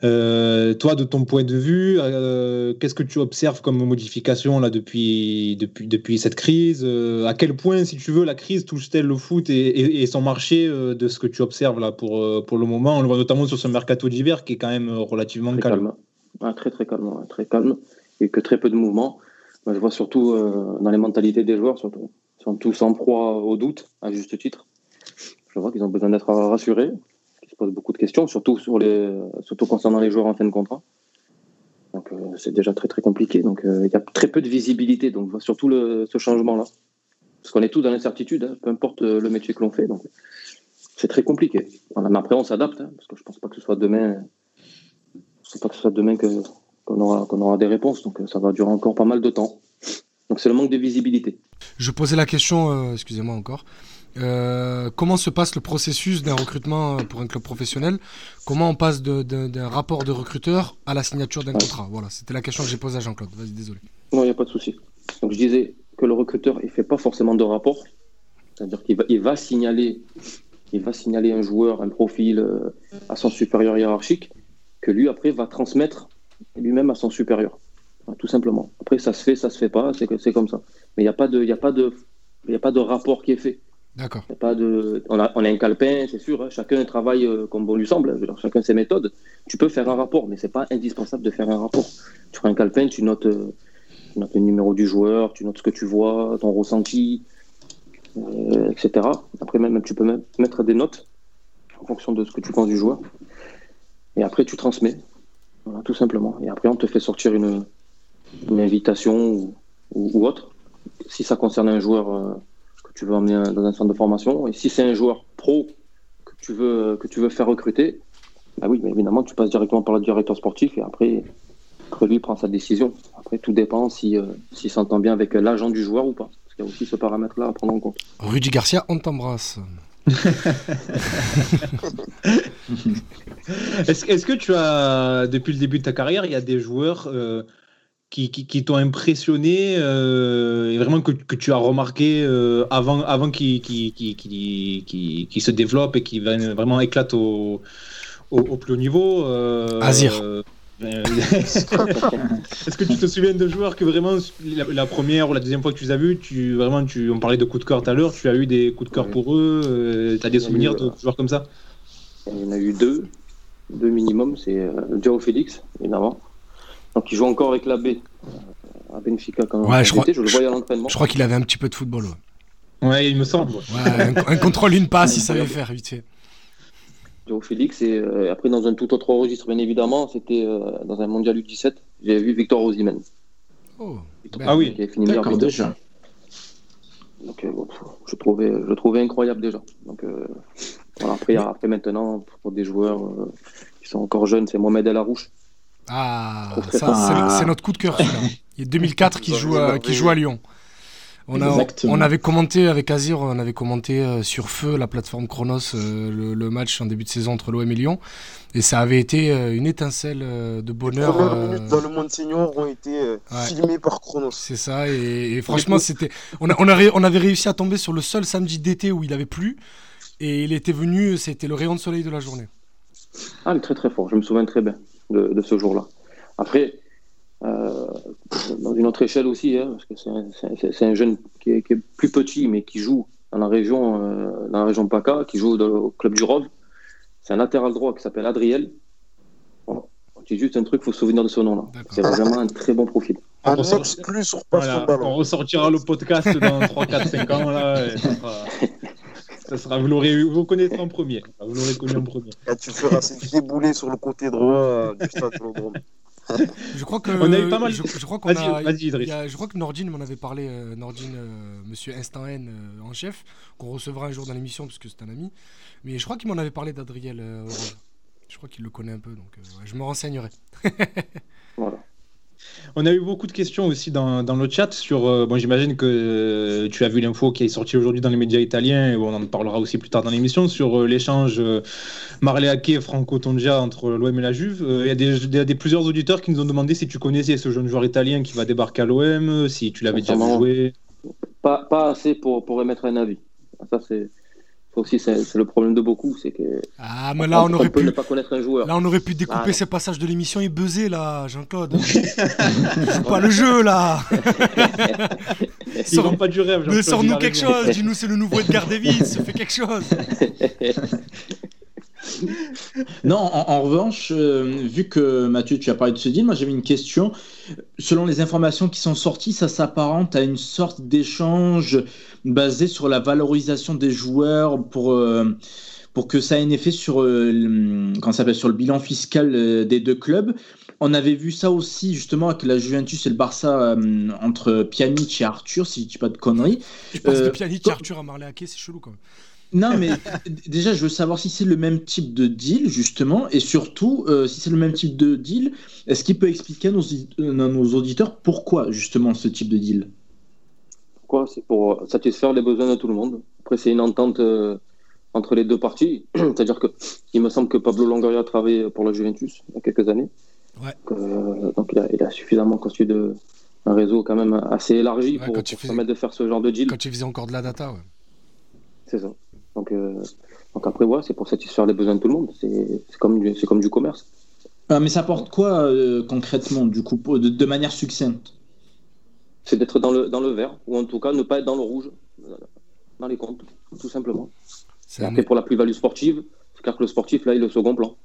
Euh, toi, de ton point de vue, euh, qu'est-ce que tu observes comme modification là depuis, depuis, depuis cette crise? Euh, À quel point, si tu veux, la crise touche-t-elle le foot et, et- et son marché de ce que tu observes là pour, pour le moment? On le voit notamment sur ce mercato d'hiver qui est quand même relativement Très calme. calme. Ah, très très calme, très calme. Et que très peu de mouvements. Moi, je vois surtout dans les mentalités des joueurs, surtout. Ils sont tous en proie au doute, à juste titre. Je vois qu'ils ont besoin d'être rassurés. Se posent beaucoup de questions, surtout, sur les, surtout concernant les joueurs en fin de contrat. Donc euh, c'est déjà très très compliqué. Donc euh, il y a très peu de visibilité. Donc surtout le, ce changement-là. Parce qu'on est tous dans l'incertitude, hein, peu importe euh, le métier que l'on fait. Donc c'est très compliqué. Mais après on s'adapte, hein, parce que je pense pas que ce soit demain. Je sais pas que ce soit demain que qu'on aura qu'on aura des réponses. Donc ça va durer encore pas mal de temps. Donc c'est le manque de visibilité. Je posais la question, excusez-moi encore. Euh, comment se passe le processus d'un recrutement euh, pour un club professionnel? Comment on passe d'un rapport de recruteur à la signature d'un contrat? Voilà, c'était la question que j'ai posée à Jean-Claude. Vas-y, désolé. Non, il n'y a pas de souci. Donc je disais que le recruteur, il fait pas forcément de rapport. C'est-à-dire qu'il va, signaler, va signaler un joueur, un profil euh, à son supérieur hiérarchique, que lui après va transmettre lui-même à son supérieur. Tout simplement. Après, ça se fait, ça se fait pas, c'est comme ça. Mais il n'y a a y a pas de rapport qui est fait. D'accord. On a, un calepin, c'est sûr. hein. chacun travaille euh, comme bon lui semble. Dire, chacun ses méthodes. Tu peux faire un rapport, mais c'est pas indispensable de faire un rapport. Tu prends un calepin, tu notes, euh, le numéro du joueur, tu notes ce que tu vois, ton ressenti, euh, etc. Après, même, tu peux mettre des notes en fonction de ce que tu penses du joueur. Et après, tu transmets. Voilà, tout simplement. Et après, on te fait sortir une, invitation ou, autre. Si ça concerne un joueur tu veux emmener dans un centre de formation, et si c'est un joueur pro que tu veux, que tu veux faire recruter, bah oui, mais évidemment, tu passes directement par le directeur sportif et après, après lui prend sa décision. Après, tout dépend si, euh, s'il s'entend bien avec l'agent du joueur ou pas. Parce qu'il y a aussi ce paramètre-là à prendre en compte. Rudy Garcia, on t'embrasse. <laughs> Est-ce est-ce que tu as, depuis le début de ta carrière, il y a des joueurs euh, qui, qui- qui t'ont impressionné euh, et vraiment que, que tu as remarqué euh, avant, avant qu'ils qu'ils- qu'ils se développent et qui vraiment éclatent au, au, au plus haut niveau euh, Azir. euh, <laughs> Est-ce que tu te souviens de joueurs que vraiment la, la première ou la deuxième fois que tu les as vus, tu vraiment tu on parlait de coups de cœur tout à l'heure, tu as eu des coups de cœur Oui. pour eux, tu as des souvenirs eu, de euh, joueurs comme ça? Il y en a eu deux, deux minimum. C'est euh, Joao Félix, évidemment. Donc, il joue encore avec la B à Benfica quand, Ouais, quand je crois- j'étais. je le voyais à l'entraînement. Je crois qu'il avait un petit peu de football. Ouais. Ouais, il me semble. ouais. Ouais, un, un contrôle, une passe, il savait faire vite fait. Joao Félix. Et euh, après, dans un tout autre registre, bien évidemment, c'était euh, dans un mondial U17. J'ai vu Victor Osimhen. Oh. Victor Ben, Ah oui. qui a fini meilleur déjà. Donc, euh, bon, je, trouvais, je le trouvais incroyable déjà. Donc, euh, voilà, après, après, maintenant, pour des joueurs euh, qui sont encore jeunes, c'est Mohamed El Arouche. Ah, ça, c'est- Ah. c'est notre coup de cœur. celui-là. Il y a 2004 qui joue, à, qui joue à Lyon. On, a, on avait commenté avec Azir, on avait commenté euh, sur Feu, la plateforme Chronos, euh, le, le match en début de saison entre l'OM et Lyon. Et ça avait été euh, une étincelle euh, de Les bonheur. premières euh, minutes dans le monde senior ont été euh, Ouais. filmées par Chronos. C'est ça, et, et franchement, c'était. On, a- on, a ré- on avait réussi à tomber sur le seul samedi d'été où il avait plu, et il était venu, c'était le rayon de soleil de la journée. Ah, il est très très fort. Je me souviens très bien de, de ce jour-là. Après, euh, dans une autre échelle aussi, hein, parce que c'est un, c'est un- c'est un jeune qui est, qui est plus petit, mais qui joue dans la région, euh, dans la région PACA, qui joue dans- au club du Rove. C'est un latéral droit qui s'appelle Adriel. Bon, dis juste un truc, il faut se souvenir de ce nom-là. C'est vraiment un très bon profil. Un On exclu sur Voilà, on ressortira le podcast dans 3, 4, 5 ans. Là, et ça sera, <laughs> ça sera, vous l'aurez vous connaîtrez en premier. Vous l'aurez connu en premier. Et tu feras ces déboulés sur le côté droit euh, du stade Vélodrome. Je crois que On a eu pas mal- Je, je crois qu'on a. y je crois que Nordine m'en avait parlé. euh, Nordine, euh, Monsieur Instant N euh, en chef, qu'on recevra un jour dans l'émission parce que c'est un ami. Mais je crois qu'il m'en avait parlé d'Adriel euh. Je crois qu'il le connaît un peu, donc euh, ouais, je me renseignerai. Voilà. On a eu beaucoup de questions aussi dans, dans le chat sur. euh, bon, j'imagine que euh, tu as vu l'info qui est sortie aujourd'hui dans les médias italiens, et on en parlera aussi plus tard dans l'émission, sur euh, l'échange euh, Marleake et Franco Tongia entre l'OM et la Juve. Il y a, des, plusieurs auditeurs qui nous ont demandé si tu connaissais ce jeune joueur italien qui va débarquer à l'OM, si tu l'avais déjà vu jouer. Pas, pas assez pour, pour émettre un avis. Ça, c'est aussi, c'est le problème de beaucoup. C'est que Ah, mais là, on aurait peut pu. ne pas connaître un joueur. Là, on aurait pu découper Ah, ces passages de l'émission et buzzer, là, Jean-Claude. <laughs> Joue pas le jeu, là. Ils Sors- n'ont pas du rêve. Mais Jean-Claude, sors-nous quelque chose. Dis-nous, c'est le nouveau Edgar Davis. Fais quelque chose. <laughs> Non, en, en revanche, euh, vu que Mathieu, tu as parlé de ce deal, moi j'avais une question. Selon les informations qui sont sorties, ça s'apparente à une sorte d'échange basé sur la valorisation des joueurs pour, euh, pour que ça ait un effet sur, euh, ça s'appelle, sur le bilan fiscal euh, des deux clubs. On avait vu ça aussi justement avec la Juventus et le Barça euh, entre Pjanic et Arthur, si je dis pas de conneries. Je pense Euh, que Pjanic et Arthur à Marleake, c'est chelou, quand même. Non, mais déjà, je veux savoir si c'est le même type de deal, justement, et surtout, euh, si c'est le même type de deal, est-ce qu'il peut expliquer à nos, euh, à nos auditeurs pourquoi, justement, ce type de deal? Pourquoi? C'est pour satisfaire les besoins de tout le monde. Après, c'est une entente euh, entre les deux parties. <clears throat> C'est-à-dire que il me semble que Pablo Longoria a travaillé pour la Juventus il y a quelques années. Ouais. Donc, euh, donc il, a, il a suffisamment constitué de, un réseau quand même assez élargi Ouais, pour, permettre de faire ce genre de deal. Quand tu faisais encore de la data, ouais. C'est ça. Donc, euh, donc après, voilà, c'est pour satisfaire les besoins de tout le monde. C'est c'est comme, du- c'est comme du commerce. Ah, Mais ça apporte quoi, euh, concrètement, du coup, de, de manière succincte? C'est d'être dans le, dans le vert, ou en tout cas ne pas être dans le rouge, euh, dans les comptes, tout simplement. C'est Et un- pour la plus-value sportive, c'est clair que le sportif, là, il est au second plan.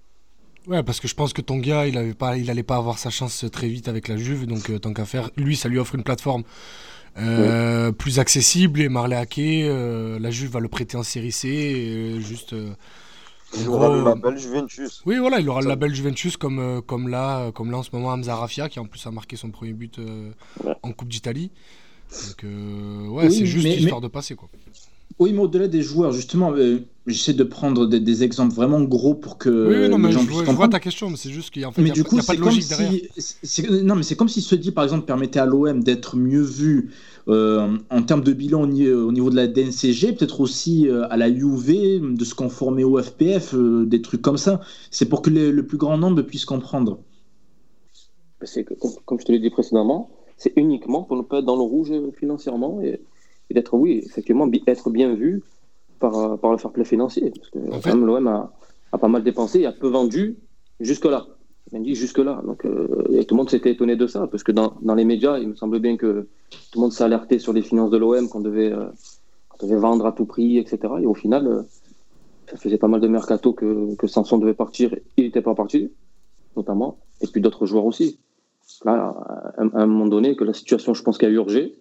Ouais, parce que je pense que ton gars, il avait pas, il allait pas avoir sa chance très vite avec la Juve, donc euh, tant qu'à faire, lui, ça lui offre une plateforme euh, plus accessible et Marleake, euh, la Juve va le prêter en série C, et, euh, juste. euh, Il aura gros, le label Juventus. Oui, voilà, il aura le Ça- label Juventus comme, comme, là, comme là en ce moment Hamza Rafia, qui en plus a marqué son premier but euh, Ouais. en Coupe d'Italie. Donc, euh, ouais, Oui, c'est juste mais- histoire de passer, quoi. Oui, mais au-delà des joueurs, justement, euh, j'essaie de prendre des, des exemples vraiment gros pour que oui, oui, non, les mais je, gens vois- je vois comprendre. ta question, mais c'est juste qu'il y a, en fait, Mais y a du coup, y a pas c'est de comme logique derrière. si, c'est- non, mais c'est comme si ce dit, par exemple, permettait à l'OM d'être mieux vu euh, en termes de bilan au, ni- au niveau de la DNCG, peut-être aussi euh, à la UV, de se conformer au FPF, euh, des trucs comme ça. C'est pour que le, le plus grand nombre puisse comprendre. C'est que, comme, comme je te l'ai dit précédemment, c'est uniquement pour ne pas être dans le rouge financièrement et, et d'être, oui, effectivement, être bien vu par, par le fair play financier. Parce que En fait- même, l'OM a, a pas mal dépensé et a peu vendu jusque-là. On dit jusque-là. Donc, euh, et tout le monde s'était étonné de ça, parce que dans, dans les médias, il me semble bien que tout le monde s'est alerté sur les finances de l'OM, qu'on devait, euh, qu'on devait vendre à tout prix, etc. Et au final, euh, ça faisait pas mal de mercato que, que Sanson devait partir. Il n'était pas parti, notamment. Et puis d'autres joueurs aussi. Là, à un, à un moment donné, que la situation, je pense, qu'elle a urgé,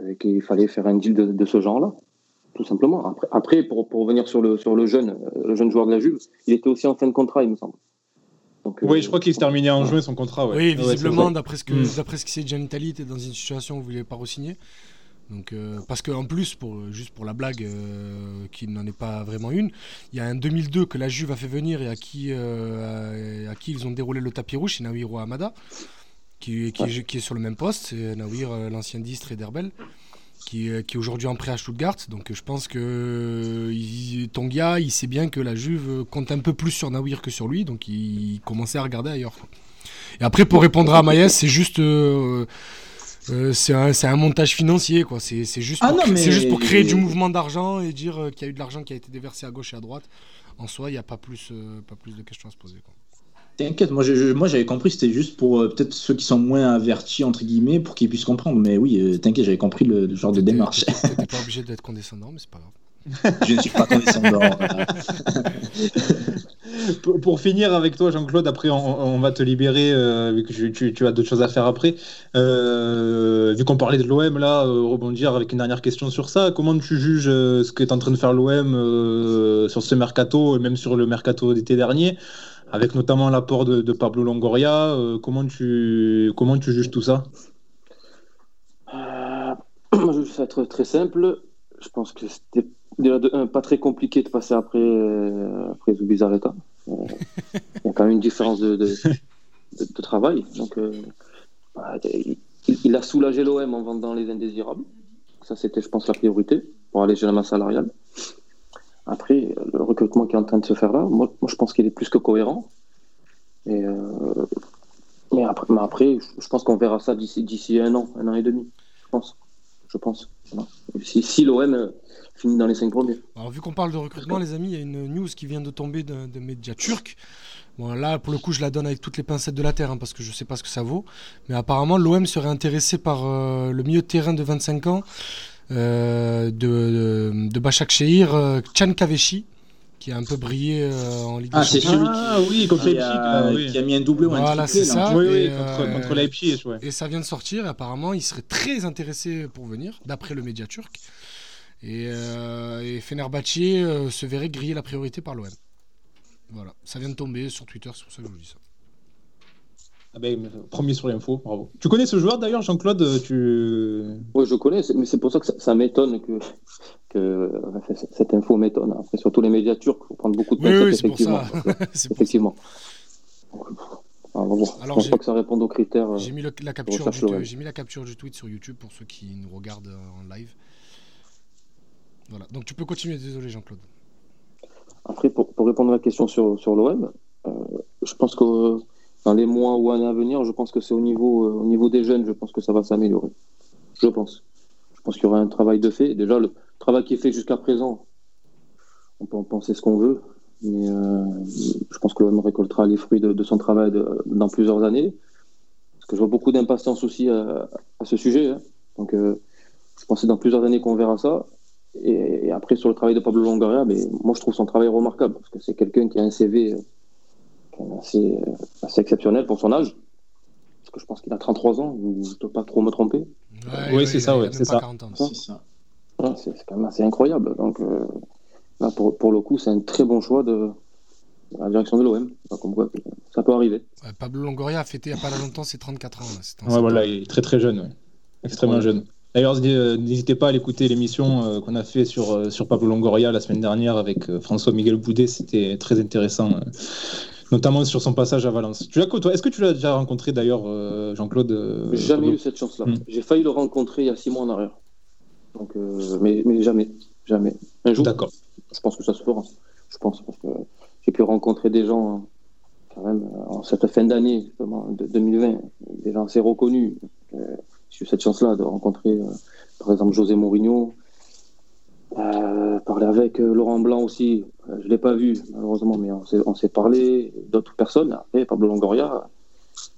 que- qu'il fallait faire un deal de, de ce genre-là, tout simplement. Après, après pour, pour revenir sur le, sur le jeune, euh, le jeune joueur de la Juve, il était aussi en fin de contrat, il me semble. Donc, Oui, euh, je crois qu'il se terminait en juin son contrat. Ouais. Oui, visiblement, d'après ce que Mm. d'après ce qui s'est dit en Italie, était dans une situation où il voulait pas re-signer. Donc, euh, parce qu'en plus, pour, juste pour la blague, euh, qui n'en est pas vraiment une, il y a un 2002 que la Juve a fait venir et à qui, euh, à, à qui ils ont déroulé le tapis rouge, c'est Nawiro Hamada, qui, qui, est, qui est sur le même poste, c'est Nawir, euh, l'ancien d'Istre et qui, est- qui est aujourd'hui en prêt à Stuttgart. Donc je pense que euh, il, Tonga, il sait bien que la Juve compte un peu plus sur Nawir que sur lui, donc il commençait à regarder ailleurs. quoi. Et après, pour répondre à Maïs, c'est juste. euh, euh, c'est un, montage financier, quoi. C'est juste, Ah c'est juste pour créer du mouvement d'argent et dire euh, qu'il y a eu de l'argent qui a été déversé à gauche et à droite. En soi, il n'y a pas plus, euh, pas plus de questions à se poser. Quoi. T'inquiète, moi, je- je- moi j'avais compris, c'était juste pour euh, peut-être ceux qui sont moins avertis, entre guillemets, pour qu'ils puissent comprendre. Mais oui, euh, t'inquiète, j'avais compris le, le genre de démarche. t'étais- T'étais pas obligé d'être condescendant, mais c'est pas grave. <laughs> je ne suis pas condescendant. <laughs> pour, finir avec toi, Jean-Claude, après on, va te libérer euh, vu que tu, as d'autres choses à faire après. Euh, vu qu'on parlait de l'OM, là, euh, rebondir avec une dernière question sur ça. Comment tu juges ce que est en train de faire l'OM sur ce mercato et même sur le mercato d'été dernier, avec notamment l'apport de, Pablo Longoria Comment tu comment tu juges tout ça? <clears throat> Moi, je vais être très simple. Je pense que c'était pas très compliqué de passer après, euh, après Zubizarreta. Euh, il y a quand même une différence de, de, travail. Donc, euh, bah, il, a soulagé l'OM en vendant les indésirables. Ça, c'était, je pense, la priorité pour alléger la masse salariale. Après, le recrutement qui est en train de se faire là, moi, je pense qu'il est plus que cohérent. Et, mais après, je pense qu'on verra ça d'ici, un an, un an et demi. Je pense. Je pense. Si, l'OM fini dans les cinq premiers. Alors, vu qu'on parle de recrutement, les amis, il y a une news qui vient de tomber d'un média turc. Bon, là, pour le coup, je la donne avec toutes les pincettes de la terre, hein, parce que je ne sais pas ce que ça vaut. Mais apparemment, l'OM serait intéressé par euh, le milieu de terrain de 25 ans euh, de, de, de Bachak Shehir, euh, Chan Kaveshi, qui a un peu brillé euh, en Ligue ah, des Champions. Ah oui, contre Leipzig. Qui, qui, a mis un doublé ou un voilà, c'est ça. Oui, oui, contre, contre Leipzig. Ouais. Et ça vient de sortir. Et apparemment, il serait très intéressé pour venir, d'après le média turc. Et, euh, et Fenerbahce euh, se verrait griller la priorité par l'OM. Voilà, ça vient de tomber sur Twitter, c'est pour ça que je vous dis ça. Ah ben, premier sur l'info, bravo. Tu connais ce joueur d'ailleurs, Jean-Claude tu... Oui, je connais, mais c'est pour ça que ça, m'étonne que, que cette info m'étonne. Après, surtout les médias turcs, il faut prendre beaucoup de temps, oui, effectivement. <laughs> effectivement. Alors, je pense pas que ça réponde aux critères. J'ai mis, la capture du, mis la capture du tweet sur YouTube pour ceux qui nous regardent en live. Voilà. Donc tu peux continuer, désolé Jean-Claude. Après, pour, répondre à la question sur, sur l'OM, euh, je pense que dans les mois ou années à venir, je pense que c'est au niveau, euh, au niveau des jeunes, je pense que ça va s'améliorer. Je pense. Je pense qu'il y aura un travail de fait. Déjà, le travail qui est fait jusqu'à présent, on peut en penser ce qu'on veut, mais euh, je pense que récoltera les fruits de, son travail dans plusieurs années. Parce que je vois beaucoup d'impatience aussi à, ce sujet. Hein. Donc, je pense que c'est dans plusieurs années qu'on verra ça. Et, après, sur le travail de Pablo Longoria, mais moi, je trouve son travail remarquable parce que c'est quelqu'un qui a un CV euh, assez, euh, assez, exceptionnel pour son âge. Parce que je pense qu'il a 33 ans, je ne dois pas trop me tromper. oui, c'est ça, c'est ça. c'est quand même assez incroyable. Donc, euh, là, pour, pour, le coup, c'est un très bon choix de, la direction de l'OM. Ça peut arriver. Pablo Longoria a fêté il n'y a pas longtemps ses 34 ans. ouais, voilà, il est très très jeune, extrêmement jeune. D'ailleurs, euh, n'hésitez pas à l'écouter l'émission euh, qu'on a fait sur, euh, sur Pablo Longoria la semaine dernière avec François Miguel Boudet. C'était très intéressant, notamment sur son passage à Valence. Tu toi Est-ce que tu l'as déjà rencontré d'ailleurs, Jean-Claude Jamais eu cette chance-là. Hmm. J'ai failli le rencontrer il y a six mois en arrière. Donc, mais, mais, jamais, jamais. Un jour. D'accord. Je pense que ça se fera. Je pense parce que j'ai pu rencontrer des gens hein, quand même en cette fin d'année, de 2020, des gens assez reconnus j'ai eu cette chance-là de rencontrer, euh, par exemple, José Mourinho, euh, parler avec euh, Laurent Blanc aussi. Je ne l'ai pas vu, malheureusement, mais on s'est parlé. D'autres personnes. Après, Pablo Longoria,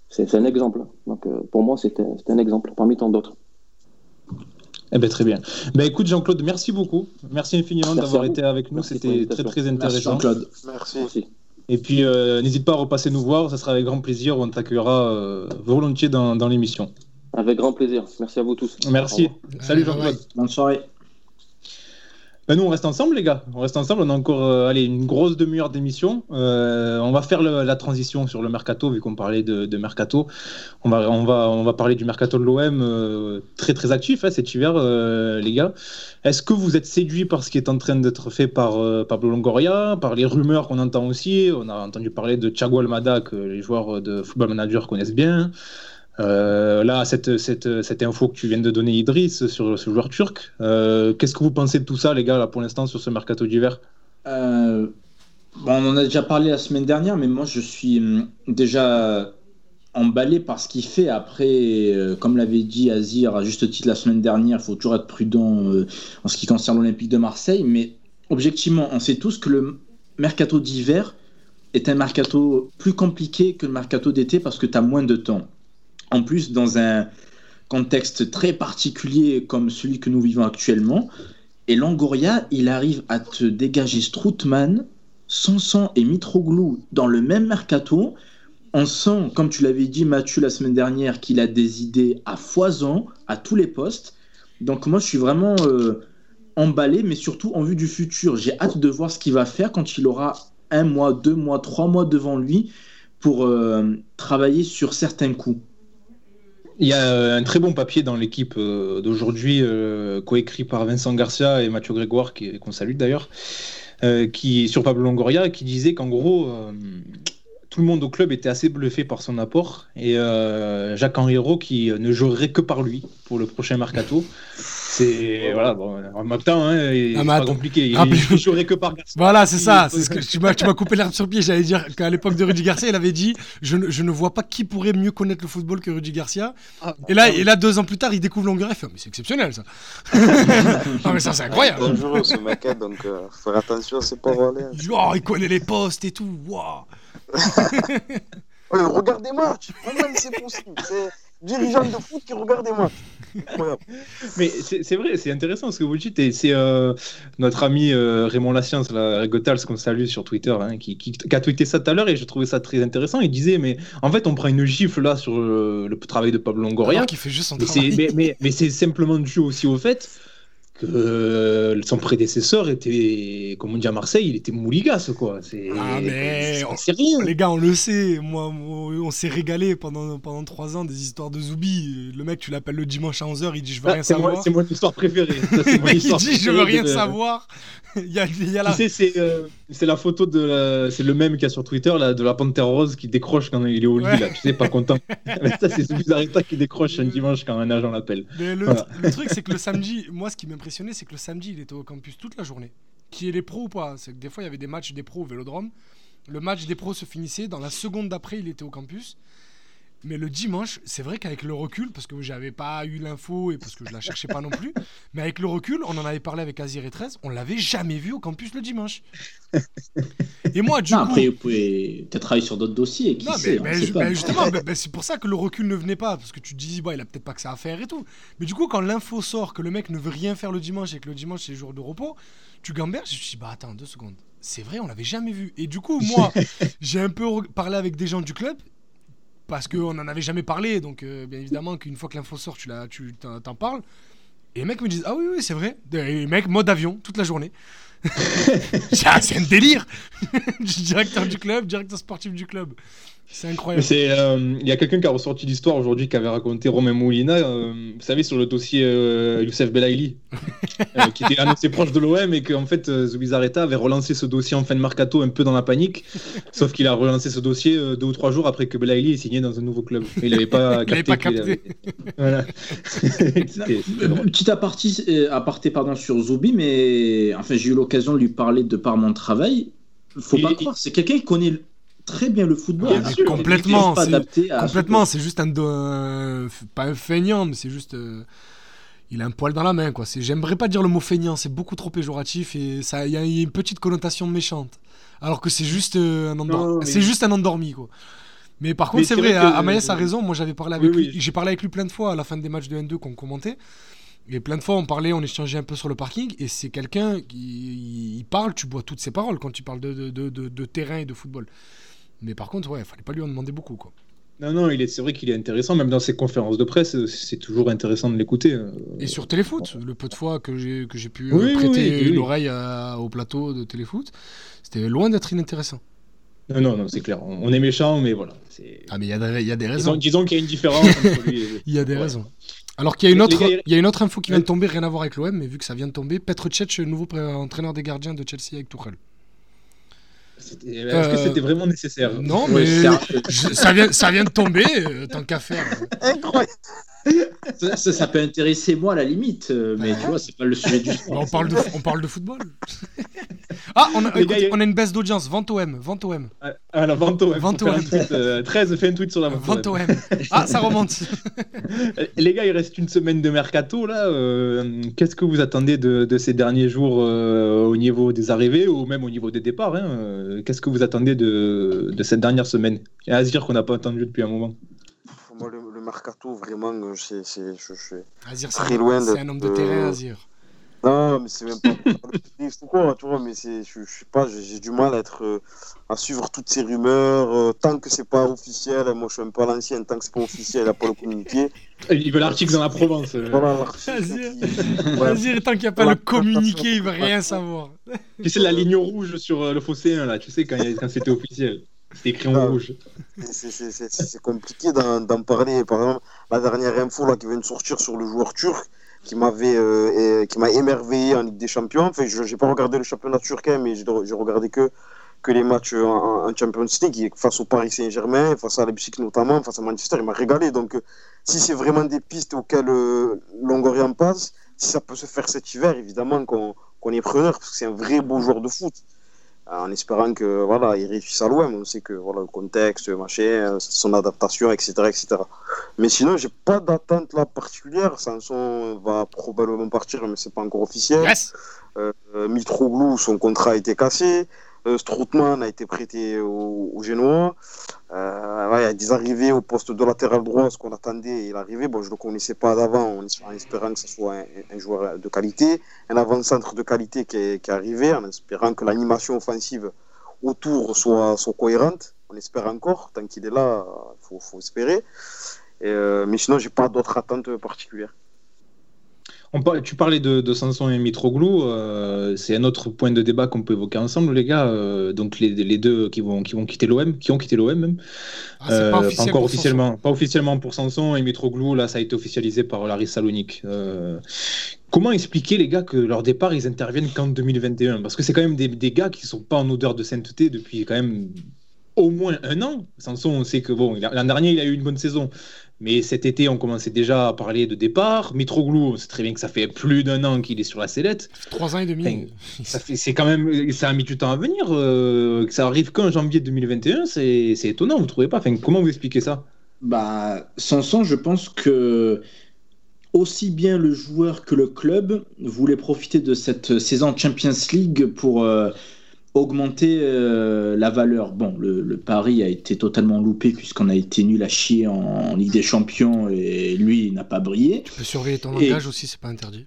c'est un exemple. Donc, pour moi, c'était un exemple parmi tant d'autres. Eh ben, très bien. Ben, écoute, Jean-Claude, merci beaucoup. Merci infiniment d'avoir été avec nous. C'était très, très intéressant. Jean-Claude. Merci. Et puis, n'hésite pas à repasser nous voir. Ça sera avec grand plaisir. On t'accueillera volontiers dans, dans l'émission. Avec grand plaisir. Merci à vous tous. Merci. Salut Jean-Claude. Bonne soirée. Ben nous, on reste ensemble, les gars. On reste ensemble. On a encore euh, allez, une grosse demi-heure d'émission. Euh, on va faire la transition sur le mercato, vu qu'on parlait de, mercato. On va, parler du mercato de l'OM, euh, très très actif hein, cet hiver, les gars. Est-ce que vous êtes séduits par ce qui est en train d'être fait par Pablo Longoria, par les rumeurs qu'on entend aussi? On a entendu parler de Thiago Almada, que les joueurs de Football Manager connaissent bien. Euh, là, cette, info que tu viens de donner, Idriss, sur ce joueur turc, euh, qu'est-ce que vous pensez de tout ça, les gars, là, pour l'instant, sur ce mercato d'hiver? Euh, bon, On en a déjà parlé la semaine dernière, mais moi, je suis hum, déjà emballé par ce qu'il fait. Après, comme l'avait dit Azir à juste titre la semaine dernière, il faut toujours être prudent en ce qui concerne l'Olympique de Marseille. Mais objectivement, on sait tous que le mercato d'hiver est un mercato plus compliqué que le mercato d'été parce que tu as moins de temps. En plus, dans un contexte très particulier comme celui que nous vivons actuellement, et Langoria, il arrive à te dégager Stroutman Sanson et Mitroglou dans le même mercato, on sent, comme tu l'avais dit Mathieu la semaine dernière, qu'il a des idées à foison à tous les postes. Donc moi je suis vraiment euh, emballé, mais surtout en vue du futur. J'ai hâte de voir ce qu'il va faire quand il aura un mois, deux mois, trois mois devant lui pour euh, travailler sur certains coups. Il y a un très bon papier dans l'équipe euh, d'aujourd'hui, euh, coécrit par Vincent Garcia et Mathieu Grégoire, qu'on salue d'ailleurs, qui sur Pablo Longoria, qui disait qu'en gros, tout le monde au club était assez bluffé par son apport et Jacques Henriero qui ne jouerait que par lui pour le prochain mercato. C'est voilà, bon, en même temps, hein, c'est Ah, pas attends, compliqué. Il, rappelez- il jouerait que par Garcia. Voilà, c'est ça. C'est ce que tu m'as, tu m'as coupé l'herbe sur le pied. J'allais dire qu'à l'époque de Rudy Garcia, il avait dit je ne, je ne vois pas qui pourrait mieux connaître le football que Rudy Garcia. Ah, Et là, ah et là deux ans plus tard, il découvre fait mais c'est exceptionnel ça. non <laughs> mais ça c'est incroyable. dangereux ce mec, hein, donc euh, faut faire attention à ses paroles. hein. Il dit, Oh, il connaît les postes et tout. Waouh. Ouais, regarde des matchs, comment c'est possible C'est dirigeant de foot qui regarde des matchs. Mais c'est vrai, c'est intéressant ce que vous dites. Et c'est euh, notre ami euh, Raymond Lassiance, la Gotals, qu'on salue sur Twitter, hein, qui, qui- qui a tweeté ça tout à l'heure et je trouvais ça très intéressant. Il disait, mais en fait, on prend une gifle là sur le, le travail de Pablo Longoria. Qu'il fait juste son travail. mais, mais c'est simplement dû aussi au fait que euh, son prédécesseur était, comme on dit à Marseille, il était mouligasse, quoi. C'est Ah, mais c'est- rien. Les gars, on le sait. Moi, on s'est régalé pendant pendant trois ans des histoires de Zoubi. Le mec, tu l'appelles le dimanche à 11h, il dit je veux Ah, rien savoir. c'est mon histoire préférée. Ça, c'est mon <laughs> il histoire dit je veux rien de- savoir. <laughs> il y a, il y a la... Tu sais, c'est euh, c'est la photo de la- c'est le même qu'il y a sur Twitter là, de la panthère rose qui décroche quand il est au lit Ouais. là, tu sais pas content. <laughs> Mais ça c'est Zubizarreta qui décroche un dimanche quand un agent l'appelle. Mais le, Voilà. le truc, c'est que le samedi, moi, ce qui m'impressionnait, c'est que le samedi, il était au campus toute la journée. Qui est les pros ou pas C'est que des fois, il y avait des matchs des pros au vélodrome. Le match des pros se finissait. Dans la seconde d'après, il était au campus. Mais le dimanche, c'est vrai qu'avec le recul, parce que j'avais pas eu l'info et parce que je la cherchais pas non plus, <laughs> mais avec le recul, on en avait parlé avec Azir et 13, on l'avait jamais vu au campus le dimanche. <laughs> Et moi, du Non, coup. après, vous pouvez peut-être travailler sur d'autres dossiers. Qui Non, sait, mais, on mais pas. mais justement, mais <laughs> c'est pour ça que le recul ne venait pas, parce que tu te dis, bah, il a peut-être pas que ça à faire et tout. Mais du coup, quand l'info sort que le mec ne veut rien faire le dimanche et que le dimanche c'est le jour de repos, tu gamberges, je me suis dit, bah attends, deux secondes. C'est vrai, on l'avait jamais vu. Et du coup, moi, j'ai un peu parlé avec des gens du club, parce qu'on n'en avait jamais parlé, donc euh, bien évidemment qu'une fois que l'info sort, tu la- tu t'en t'en parles. Et les mecs me disent, ah oui, oui, c'est vrai. Et les mecs, mode avion, toute la journée. <laughs> <laughs> C'est un délire <laughs> Directeur du club, directeur sportif du club. C'est incroyable. c'est euh, il y a quelqu'un qui a ressorti l'histoire aujourd'hui qui avait raconté Romain Moulina, euh, vous savez sur le dossier euh, Youssef Belaïli, <laughs> euh, qui était annoncé proche de l'OM et qu'en fait euh, Zubizarreta avait relancé ce dossier en fin de mercato un peu dans la panique, <laughs> sauf qu'il a relancé ce dossier euh, deux ou trois jours après que Belaïli ait signé dans un nouveau club. Il n'avait pas <laughs> Il avait capté. pas qu'il capté. Voilà. C'était- c'était Euh, drôle. Petit aparté, euh, aparté pardon, sur Zoubi, mais enfin, j'ai eu l'occasion de lui parler de par mon travail. Faut Il- pas il- croire, c'est quelqu'un qui connaît très bien le football. Bien sûr, complètement, pas c'est- adapté à Complètement, c'est juste un, un- Pas un feignant, mais c'est juste. euh, Il a un poil dans la main, quoi. C'est- J'aimerais pas dire le mot feignant, c'est beaucoup trop péjoratif et ça, il y, a il y a une petite connotation méchante. Alors que c'est juste euh, un endormi. Mais- C'est juste un endormi, quoi. Mais par contre, c'est vrai, vrai que- Amaïs a raison. Moi, j'avais parlé avec Oui, lui. oui. J'ai parlé avec lui plein de fois à la fin des matchs de N2 qu'on commentait. Et plein de fois, on parlait, on échangeait un peu sur le parking. Et c'est quelqu'un qui il parle, tu bois toutes ses paroles quand tu parles de, de, de- de- de terrain et de football. Mais par contre, ouais, il fallait pas lui en demander beaucoup, quoi. Non, non, est, c'est vrai qu'il est intéressant, même dans ses conférences de presse, euh, c'est toujours intéressant de l'écouter. euh. Et sur Téléfoot, le peu de fois que j'ai que j'ai pu Oui, euh, prêter oui, oui. l'oreille au plateau de Téléfoot, c'était loin d'être inintéressant. Non, non, non, c'est clair. On, est méchant, mais voilà. Ah mais il y, a des- il y a des raisons. disons qu'il y a une différence entre lui et... <laughs> Il y a des Ouais. raisons. Alors qu'il y a une autre, il- y a une autre info qui vient de tomber, rien à voir avec l'OM, mais vu que ça vient de tomber, Petr Cech, nouveau entraîneur des gardiens de Chelsea avec Tuchel. Est-ce que Euh, c'était vraiment nécessaire? Non, mais je- ça vient, ça vient de tomber, euh, tant qu'à faire. <laughs> Incroyable. Ça, ça, ça peut intéresser moi à la limite, euh, mais tu vois, c'est pas le sujet du Bah, sport. on, parle de, on parle de football. <laughs> ah, on a, écoute, gars, on a une baisse d'audience. Vente OM, vente OM, Ah, ah, la vente au M. Vente faut faire au un tweet, euh, 13 fait un tweet sur la vente au vente M. OM. Ah, ça remonte. <laughs> Les gars, il reste une semaine de mercato là. euh, Qu'est-ce que vous attendez de, de ces derniers jours euh, au niveau des arrivées ou même au niveau des départs hein, Qu'est-ce que vous attendez de, de cette dernière semaine? Il y a à se dire qu'on n'a pas entendu depuis un moment. Mercato, vraiment, euh, c'est, c'est, je, je- Azir, Très c'est loin c'est un homme de terrain, Azir. Non, mais c'est même pas. quoi, tu vois, mais c'est, je, je sais pas, j'ai j'ai du mal à être, euh, à suivre toutes ces rumeurs. euh, tant que c'est pas officiel, moi je suis un peu à l'ancienne, tant que c'est pas officiel, il a pas le communiqué. Il veut l'article dans la Provence. euh. Voilà, l'article ouais. Vas-y, tant qu'il n'y a pas le communiqué, il veut rien savoir. Tu sais, la ligne rouge sur euh, le fossé, là, tu sais, quand, il y a- quand c'était officiel. C'était écrit en Ah. rouge. C'est- compliqué d'en parler. Par exemple, la dernière info là, qui vient de sortir sur le joueur turc qui m'avait euh, qui m'a émerveillé en Ligue des Champions. Enfin, je n'ai pas regardé le championnat turc, hein, mais j'ai regardé que, que les matchs en, en- Champions League face au Paris Saint-Germain, face à Leipzig notamment, face à Manchester. Il m'a régalé. Donc, euh, si c'est vraiment des pistes auxquelles euh, Longoria passe, si ça peut se faire cet hiver, évidemment qu'on qu'on est preneur, parce que c'est un vrai beau joueur de foot en espérant que voilà il réussisse à l'OM on sait que voilà le contexte machin euh, son adaptation etc etc mais sinon j'ai pas d'attente là particulière. Sanson va probablement partir mais c'est pas encore officiel. Yes. Euh, Mitroglou son contrat a été cassé euh, Strootman a été prêté au, au Génois il y a des arrivées au poste de latéral droit ce qu'on attendait il arrivé bon je le connaissais pas d'avant en, espérant que ce soit un, joueur de qualité un avant-centre de qualité qui est, qui arrivé, en espérant que l'animation offensive autour soit, soit cohérente. On espère encore, tant qu'il est là, il faut, faut espérer. Euh, mais sinon, j'ai pas d'autres attentes particulières. On tu parlais de, de Sanson et Mitroglou, euh, c'est un autre point de débat qu'on peut évoquer ensemble, les gars. euh, donc les, les deux qui vont, qui vont quitter l'OM, qui ont quitté l'OM même. Ah, Euh, pas officiel encore officiellement, pas officiellement pour Sanson et Mitroglou. Là, ça a été officialisé par Laris Salonique. Euh, comment expliquer les gars que leur départ ils interviennent qu'en 2021 Parce que c'est quand même des, des gars qui sont pas en odeur de sainteté depuis quand même au moins un an. Sanson, on sait que bon, l'an dernier il a eu une bonne saison. Mais cet été, on commençait déjà à parler de départ. Mitroglou, on sait très bien que ça fait plus d'un an qu'il est sur la sellette. Trois ans et demi. Enfin, Ça fait, c'est quand même, ça a mis du temps à venir. euh, que ça arrive qu'en janvier 2021, c'est, c'est étonnant, vous trouvez pas? Enfin, comment vous expliquez ça? Bah, Sanson, je pense que aussi bien le joueur que le club voulaient profiter de cette saison Champions League pour euh, augmenter euh, la valeur. Bon, le, le pari a été totalement loupé puisqu'on a été nul à chier en, en Ligue des Champions et lui il n'a pas brillé. Tu peux surveiller ton Et- langage aussi, c'est pas interdit.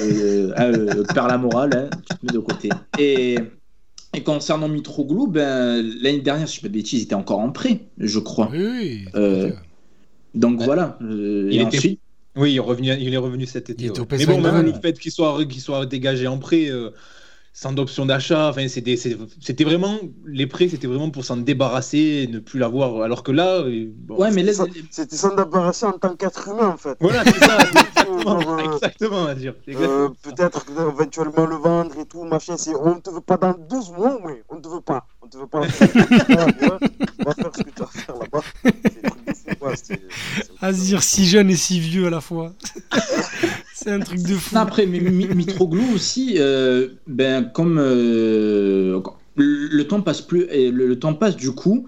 Euh, ah, euh, perd la morale, hein, tu te mets de côté. Et, et concernant Mitroglou, ben, l'année dernière, si je ne dis pas de bêtises, il était encore en prêt, je crois. Oui, oui. Euh, Donc Ouais. voilà. euh, Il et était- ensuite, Oui, il est revenu, il est revenu cet été. Il était ouais. au PSV Mais bon, même le fait qu'il soit, dégagé en prêt, euh, sans d'option d'achat, enfin, c'était, vraiment les prêts, c'était vraiment pour s'en débarrasser et ne plus l'avoir. Alors que là, euh, bon, ouais, mais là, C'était sans débarrasser en tant qu'être humain, en fait. voilà, c'est ça, <laughs> exactement, euh, exactement Euh, ça. Peut-être éventuellement le vendre et tout, machin. C'est on ne te veut pas dans 12 mois, oui. On ne te veut pas. On te veut pas. Va faire ce que tu faire là-bas. C'est- c'est- Azir si jeune et si vieux à la fois. <laughs> c'est un truc de fou. Non, après, Mi- Mitroglou aussi, euh, ben, comme euh, le, le temps passe plus, et le, le temps passe du coup,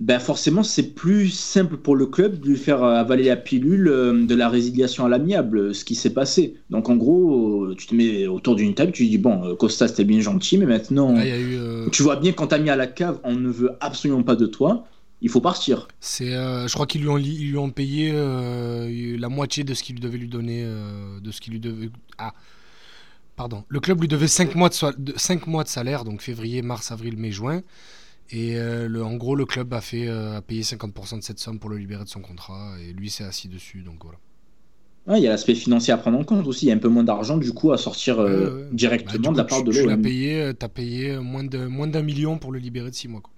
ben forcément c'est plus simple pour le club de lui faire avaler la pilule euh, de la résiliation à l'amiable, ce qui s'est passé. Donc en gros, euh, tu te mets autour d'une table, tu dis bon, euh, Costa c'était bien gentil, mais maintenant, Là, il y a eu. euh, tu vois bien quand t'as mis à la cave, on ne veut absolument pas de toi, il faut partir. C'est, euh, je crois qu'ils lui ont, ils lui ont payé euh, la moitié de ce qu'il devait lui donner, euh, de ce qu'il lui devait. Ah, pardon. Le club lui devait 5 mois de, so- de- cinq mois de salaire, donc février, mars, avril, mai, juin. Et euh, le, en gros, le club a fait euh, a payé 50% de cette somme pour le libérer de son contrat, et lui s'est assis dessus, donc voilà. Ouais, il y a l'aspect financier à prendre en compte aussi, il y a un peu moins d'argent du coup à sortir euh. Bah, directement du de la part tu- de tu l'as l'OM. payé, t'as payé moins de moins d'un million pour le libérer de 6 mois. Quoi.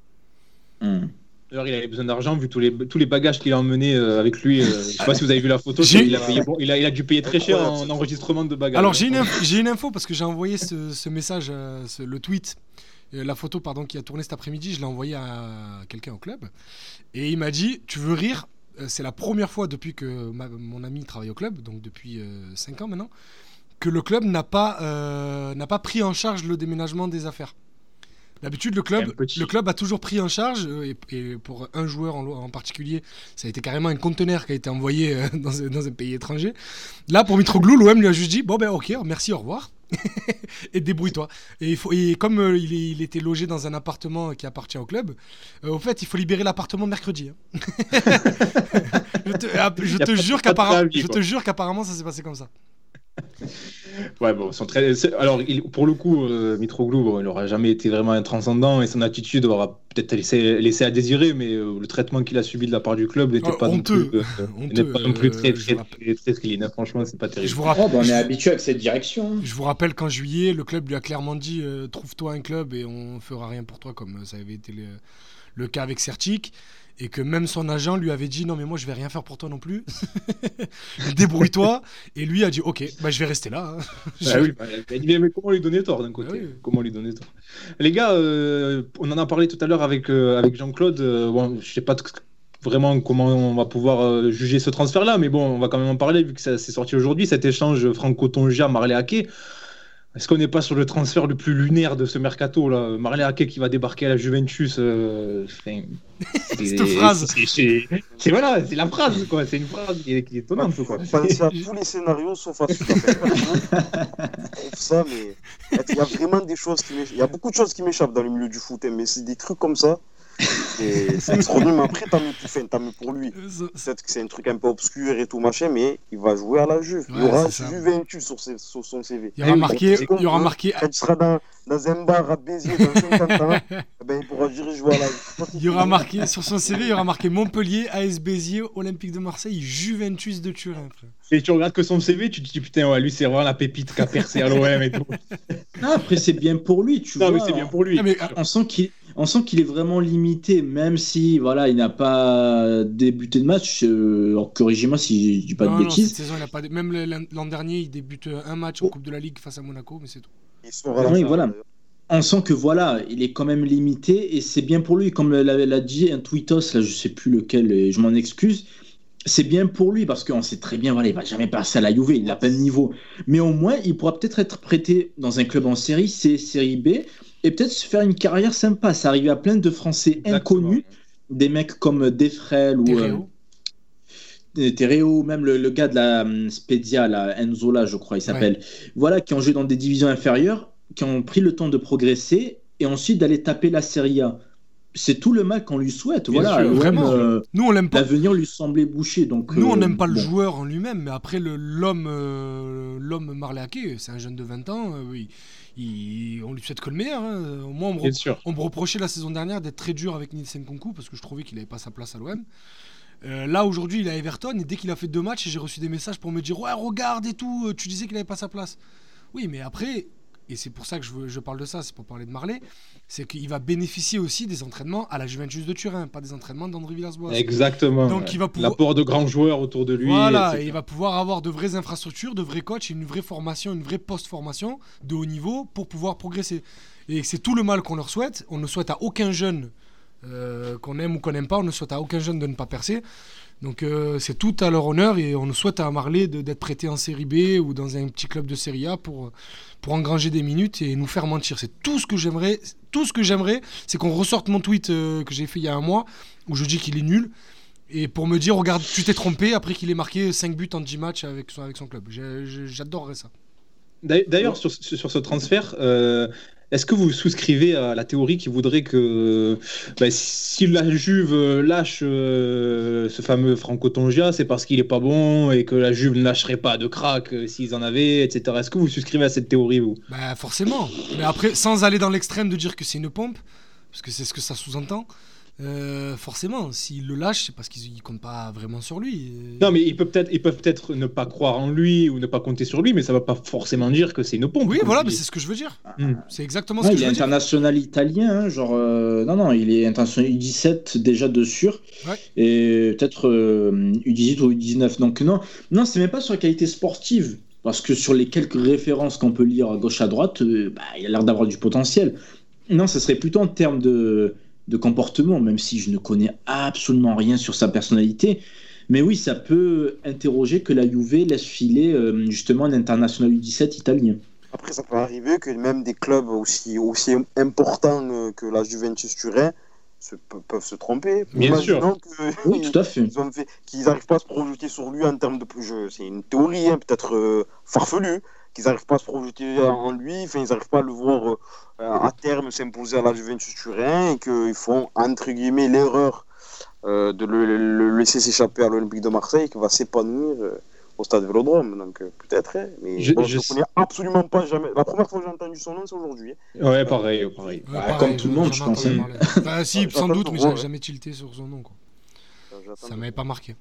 D'ailleurs, il avait besoin d'argent vu tous les, tous les bagages qu'il a emmenés euh, avec lui. euh, je sais pas si vous avez vu la photo, il a, payé, il, a, il a dû payer très cher en enregistrement de bagages. Alors j'ai une, une info parce que j'ai envoyé ce, ce message, euh, ce- le tweet, euh, la photo pardon qui a tourné cet après-midi, je l'ai envoyé à quelqu'un au club et il m'a dit tu veux rire Euh, C'est la première fois depuis que ma- mon ami travaille au club, donc depuis 5 ans maintenant, que le club n'a pas euh, n'a pas pris en charge le déménagement des affaires. D'habitude, le club, le club a toujours pris en charge, euh, et, et pour un joueur en, particulier, ça a été carrément un conteneur qui a été envoyé euh, <laughs> dans, un, dans un pays étranger. Là, pour Mitroglou, l'OM lui a juste dit Bon, ben ok, merci, au revoir. <laughs> et débrouille-toi. Et, et comme euh, il, est- il était logé dans un appartement qui appartient au club, euh, au fait, il faut libérer l'appartement mercredi. hein. <laughs> je te, ah, je jure qu'apparemment, te jure qu'apparemment, ça s'est passé comme ça. Ouais, bon, sont très... Alors, il... pour le coup, euh, Mitroglou, bon, il n'aura jamais été vraiment un transcendant et son attitude aura peut-être laissé, laissé à désirer, mais euh, le traitement qu'il a subi de la part du club n'était Oh, pas, non honteux. plus, euh, n'était pas non plus euh, très, je très, vous très, très, clean. Franchement, c'est pas terrible. Je vous, Oh, rappelle, bah, on est habitué avec cette direction. je vous rappelle qu'en juillet, le club lui a clairement dit euh, trouve-toi un club et on fera rien pour toi, comme euh, ça avait été le, le cas avec Sertic. Et que même son agent lui avait dit non, mais moi je vais rien faire pour toi non plus. <laughs> Débrouille-toi. Et lui a dit ok, bah, je vais rester là. hein. Ah oui, bah, mais comment lui donner tort d'un côté? Ah oui. Comment lui donner tort? Les gars, euh, on en a parlé tout à l'heure avec, euh, avec Jean-Claude. euh, bon, je sais pas vraiment comment on va pouvoir euh, juger ce transfert-là, mais bon, on va quand même en parler vu que ça s'est sorti aujourd'hui, cet échange Franco-Tonja, Marley Ake. Est-ce qu'on n'est pas sur le transfert le plus lunaire de ce mercato là Marley Ake qui va débarquer à la Juventus. euh, enfin, <laughs> c'est- Cette phrase. c'est- voilà, c'est la phrase quoi. C'est une phrase qui est, qui est étonnante quoi. Penser à tous les scénarios sauf à <laughs> ça, mais il y a vraiment des choses qui m'échappent. Il y a beaucoup de choses qui m'échappent dans le milieu du foot, hein, mais c'est des trucs comme ça. C'est extraordinaire. Mais après, tant mieux pour, enfin, tant mieux pour lui. Peut-être que c'est un truc un peu obscur et tout machin, mais il va jouer à la Juve. il y Ouais, aura c'est ça. Juventus sur, ses- sur son CV. Il y aura marqué, c'est il y aura hein. marqué, Quand il sera dans, dans un bar à Béziers dans 50 ans, <laughs> ben, il pourra dire je joue à la Juve. il y aura marqué sur son CV, il y aura marqué Montpellier, AS Béziers, Olympique de Marseille, Juventus de Turin. frère. Et tu regardes que son CV, tu te dis putain, ouais, lui c'est vraiment la pépite qui a percé à l'OM et tout. Ah, après, c'est bien pour lui, tu Non, vois. mais c'est bien pour lui. Ah, mais, On sent qu'il on sent qu'il est vraiment limité, même si voilà, il n'a pas débuté de match. Euh, alors, corrigez-moi si je dis pas non, de non, cette bêtises. saison, il a pas, même l'an dernier, il débute un match en Coupe de la Ligue face à Monaco, mais c'est tout. Oui, voilà. On sent que voilà, il est quand même limité et c'est bien pour lui. Comme l'a, l'a dit un tweetos, là, je sais plus lequel, et je m'en excuse. C'est bien pour lui parce qu'on sait très bien, voilà, il va jamais passer à la Juve, il n'a pas de niveau. Mais au moins, il pourra peut-être être prêté dans un club en série C, série B, et peut-être se faire une carrière sympa. Ça arrive à plein de Français inconnus, des mecs comme Defrel ou euh, Terreo, même le, le gars de la hum, Spedia, là, Enzola, je crois, il s'appelle. Voilà, qui ont joué dans des divisions inférieures, qui ont pris le temps de progresser et ensuite d'aller taper la Serie A. C'est tout le mal qu'on lui souhaite. Bien voilà, sûr, vraiment. euh, Nous, on l'aime pas. l'avenir lui semblait bouché. Donc, Nous, on euh, n'aime pas le joueur en lui-même, mais après, l'homme euh, l'homme Marley Ake, c'est un jeune de 20 ans. euh, oui. Il- on lui souhaite que le meilleur. hein. Au moins, on me, on reprochait la saison dernière d'être très dur avec Nielsen Kunku parce que je trouvais qu'il n'avait pas sa place à l'OM. Euh, là, aujourd'hui, il est à Everton et dès qu'il a fait deux matchs, j'ai reçu des messages pour me dire Ouais, regarde et tout, euh, tu disais qu'il n'avait pas sa place. Oui, mais après, et c'est pour ça que je, veux- je parle de ça, c'est pour parler de Marley, c'est qu'il va bénéficier aussi des entraînements à la Juventus de Turin, pas des entraînements d'André Villas-Boas. Exactement. Donc, ouais. il va pouvoir- L'apport de grands joueurs autour de lui. Voilà, et il va pouvoir avoir de vraies infrastructures, de vrais coachs, une vraie formation, une vraie post-formation de haut niveau pour pouvoir progresser. Et c'est tout le mal qu'on leur souhaite. On ne souhaite à aucun jeune, euh, qu'on aime ou qu'on n'aime pas, on ne souhaite à aucun jeune de ne pas percer. Donc euh, c'est tout à leur honneur et on ne souhaite à Marley d'être prêté en série B ou dans un petit club de série A pour, pour engranger des minutes et nous faire mentir. C'est tout ce que j'aimerais. Tout ce que j'aimerais, c'est qu'on ressorte mon tweet euh, que j'ai fait il y a un mois où je dis qu'il est nul. Et pour me dire, regarde, tu t'es trompé après qu'il ait marqué 5 buts en 10 matchs avec son, club. J'adorerais ça. D'ailleurs, sur sur ce transfert, euh, est-ce que vous souscrivez à la théorie qui voudrait que bah, si la Juve lâche euh, ce fameux Franco Tongia, c'est parce qu'il est pas bon et que la Juve ne lâcherait pas de crack euh, s'ils en avaient, etc. Est-ce que vous souscrivez à cette théorie, vous? Bah forcément. Mais après, sans aller dans l'extrême de dire que c'est une pompe, parce que c'est ce que ça sous-entend, euh, forcément, s'il le lâche, c'est parce qu'ils ne comptent pas vraiment sur lui. Non, mais ils peuvent peut-être ils peuvent peut-être ne pas croire en lui ou ne pas compter sur lui, mais ça va pas forcément dire que c'est une pompe. Oui, voilà, mais c'est ce que je veux dire. Hmm. C'est exactement Ouais, ce que il je est veux dire. international italien, hein, genre euh, non non, il est international U17 déjà de sûr, Ouais. et peut-être euh, U18 ou U19. Donc non, non, c'est même pas sur la qualité sportive, parce que sur les quelques références qu'on peut lire à gauche à droite, euh, bah, il a l'air d'avoir du potentiel. Non, ce serait plutôt en termes de, de comportement, même si je ne connais absolument rien sur sa personnalité. Mais oui, ça peut interroger que la Juve laisse filer euh, justement un international U17 italien. Après, ça peut arriver que même des clubs aussi, aussi importants euh, que la Juventus Turin se- pe- peuvent se tromper. Bien sûr. Imaginons que- Oui, tout à fait. qu'ils n'arrivent pas à se projeter sur lui en termes de jeu. C'est une théorie, hein, peut-être euh, farfelue, qu'ils n'arrivent pas à se projeter en lui, enfin, ils n'arrivent pas à le voir euh, à terme s'imposer à la Juventus Turin et qu'ils font, entre guillemets, l'erreur euh, de le, le laisser s'échapper à l'Olympique de Marseille, qui va s'épanouir euh, au stade Vélodrome, donc euh, peut-être. hein, mais Je- bon, ne connais absolument pas jamais. La première fois que j'ai entendu son nom, c'est aujourd'hui. hein. Ouais, pareil, pareil. Ouais, Bah, pareil, comme tout le monde, je pense. <laughs> Bah, si, sans doute, mais j'avais jamais tilté sur son nom. Quoi. Ça m'avait pas marqué.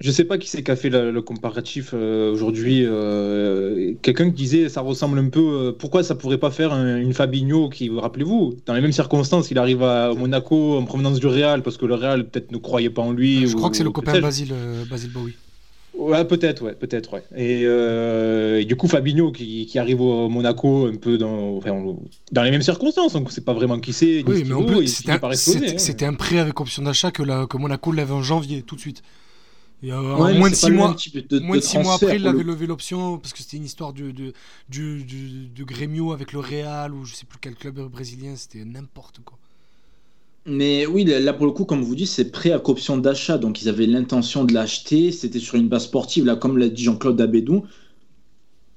Je sais pas qui c'est qui a fait le, le comparatif euh, aujourd'hui. euh, Quelqu'un qui disait ça ressemble un peu. euh, pourquoi ça pourrait pas faire un- une Fabinho qui, rappelez-vous, dans les mêmes circonstances, il arrive à Monaco en provenance du Real parce que le Real peut-être ne croyait pas en lui. Je ou- crois que c'est le copain. Basile, Basile Bowie. Ouais, peut-être, ouais, peut-être, ouais. Et, euh, et du coup, Fabinho qui, qui arrive au Monaco un peu dans, enfin, dans les mêmes circonstances, donc c'est pas vraiment qui c'est. Oui, mais c'était un, hein. un prêt avec option d'achat que, la- que Monaco lève en janvier, tout de suite. Et, euh, Ouais, moins de c'est pas six le mois, de- moins de six mois après, il avait le- levé l'option parce que c'était une histoire de, de, du, du- de Grêmio avec le Real ou je sais plus quel club brésilien, c'était n'importe quoi. Mais oui, là pour le coup, comme vous dites, c'est prêt à option d'achat. Donc ils avaient l'intention de l'acheter. C'était sur une base sportive. Là, comme l'a dit Jean-Claude Abédou,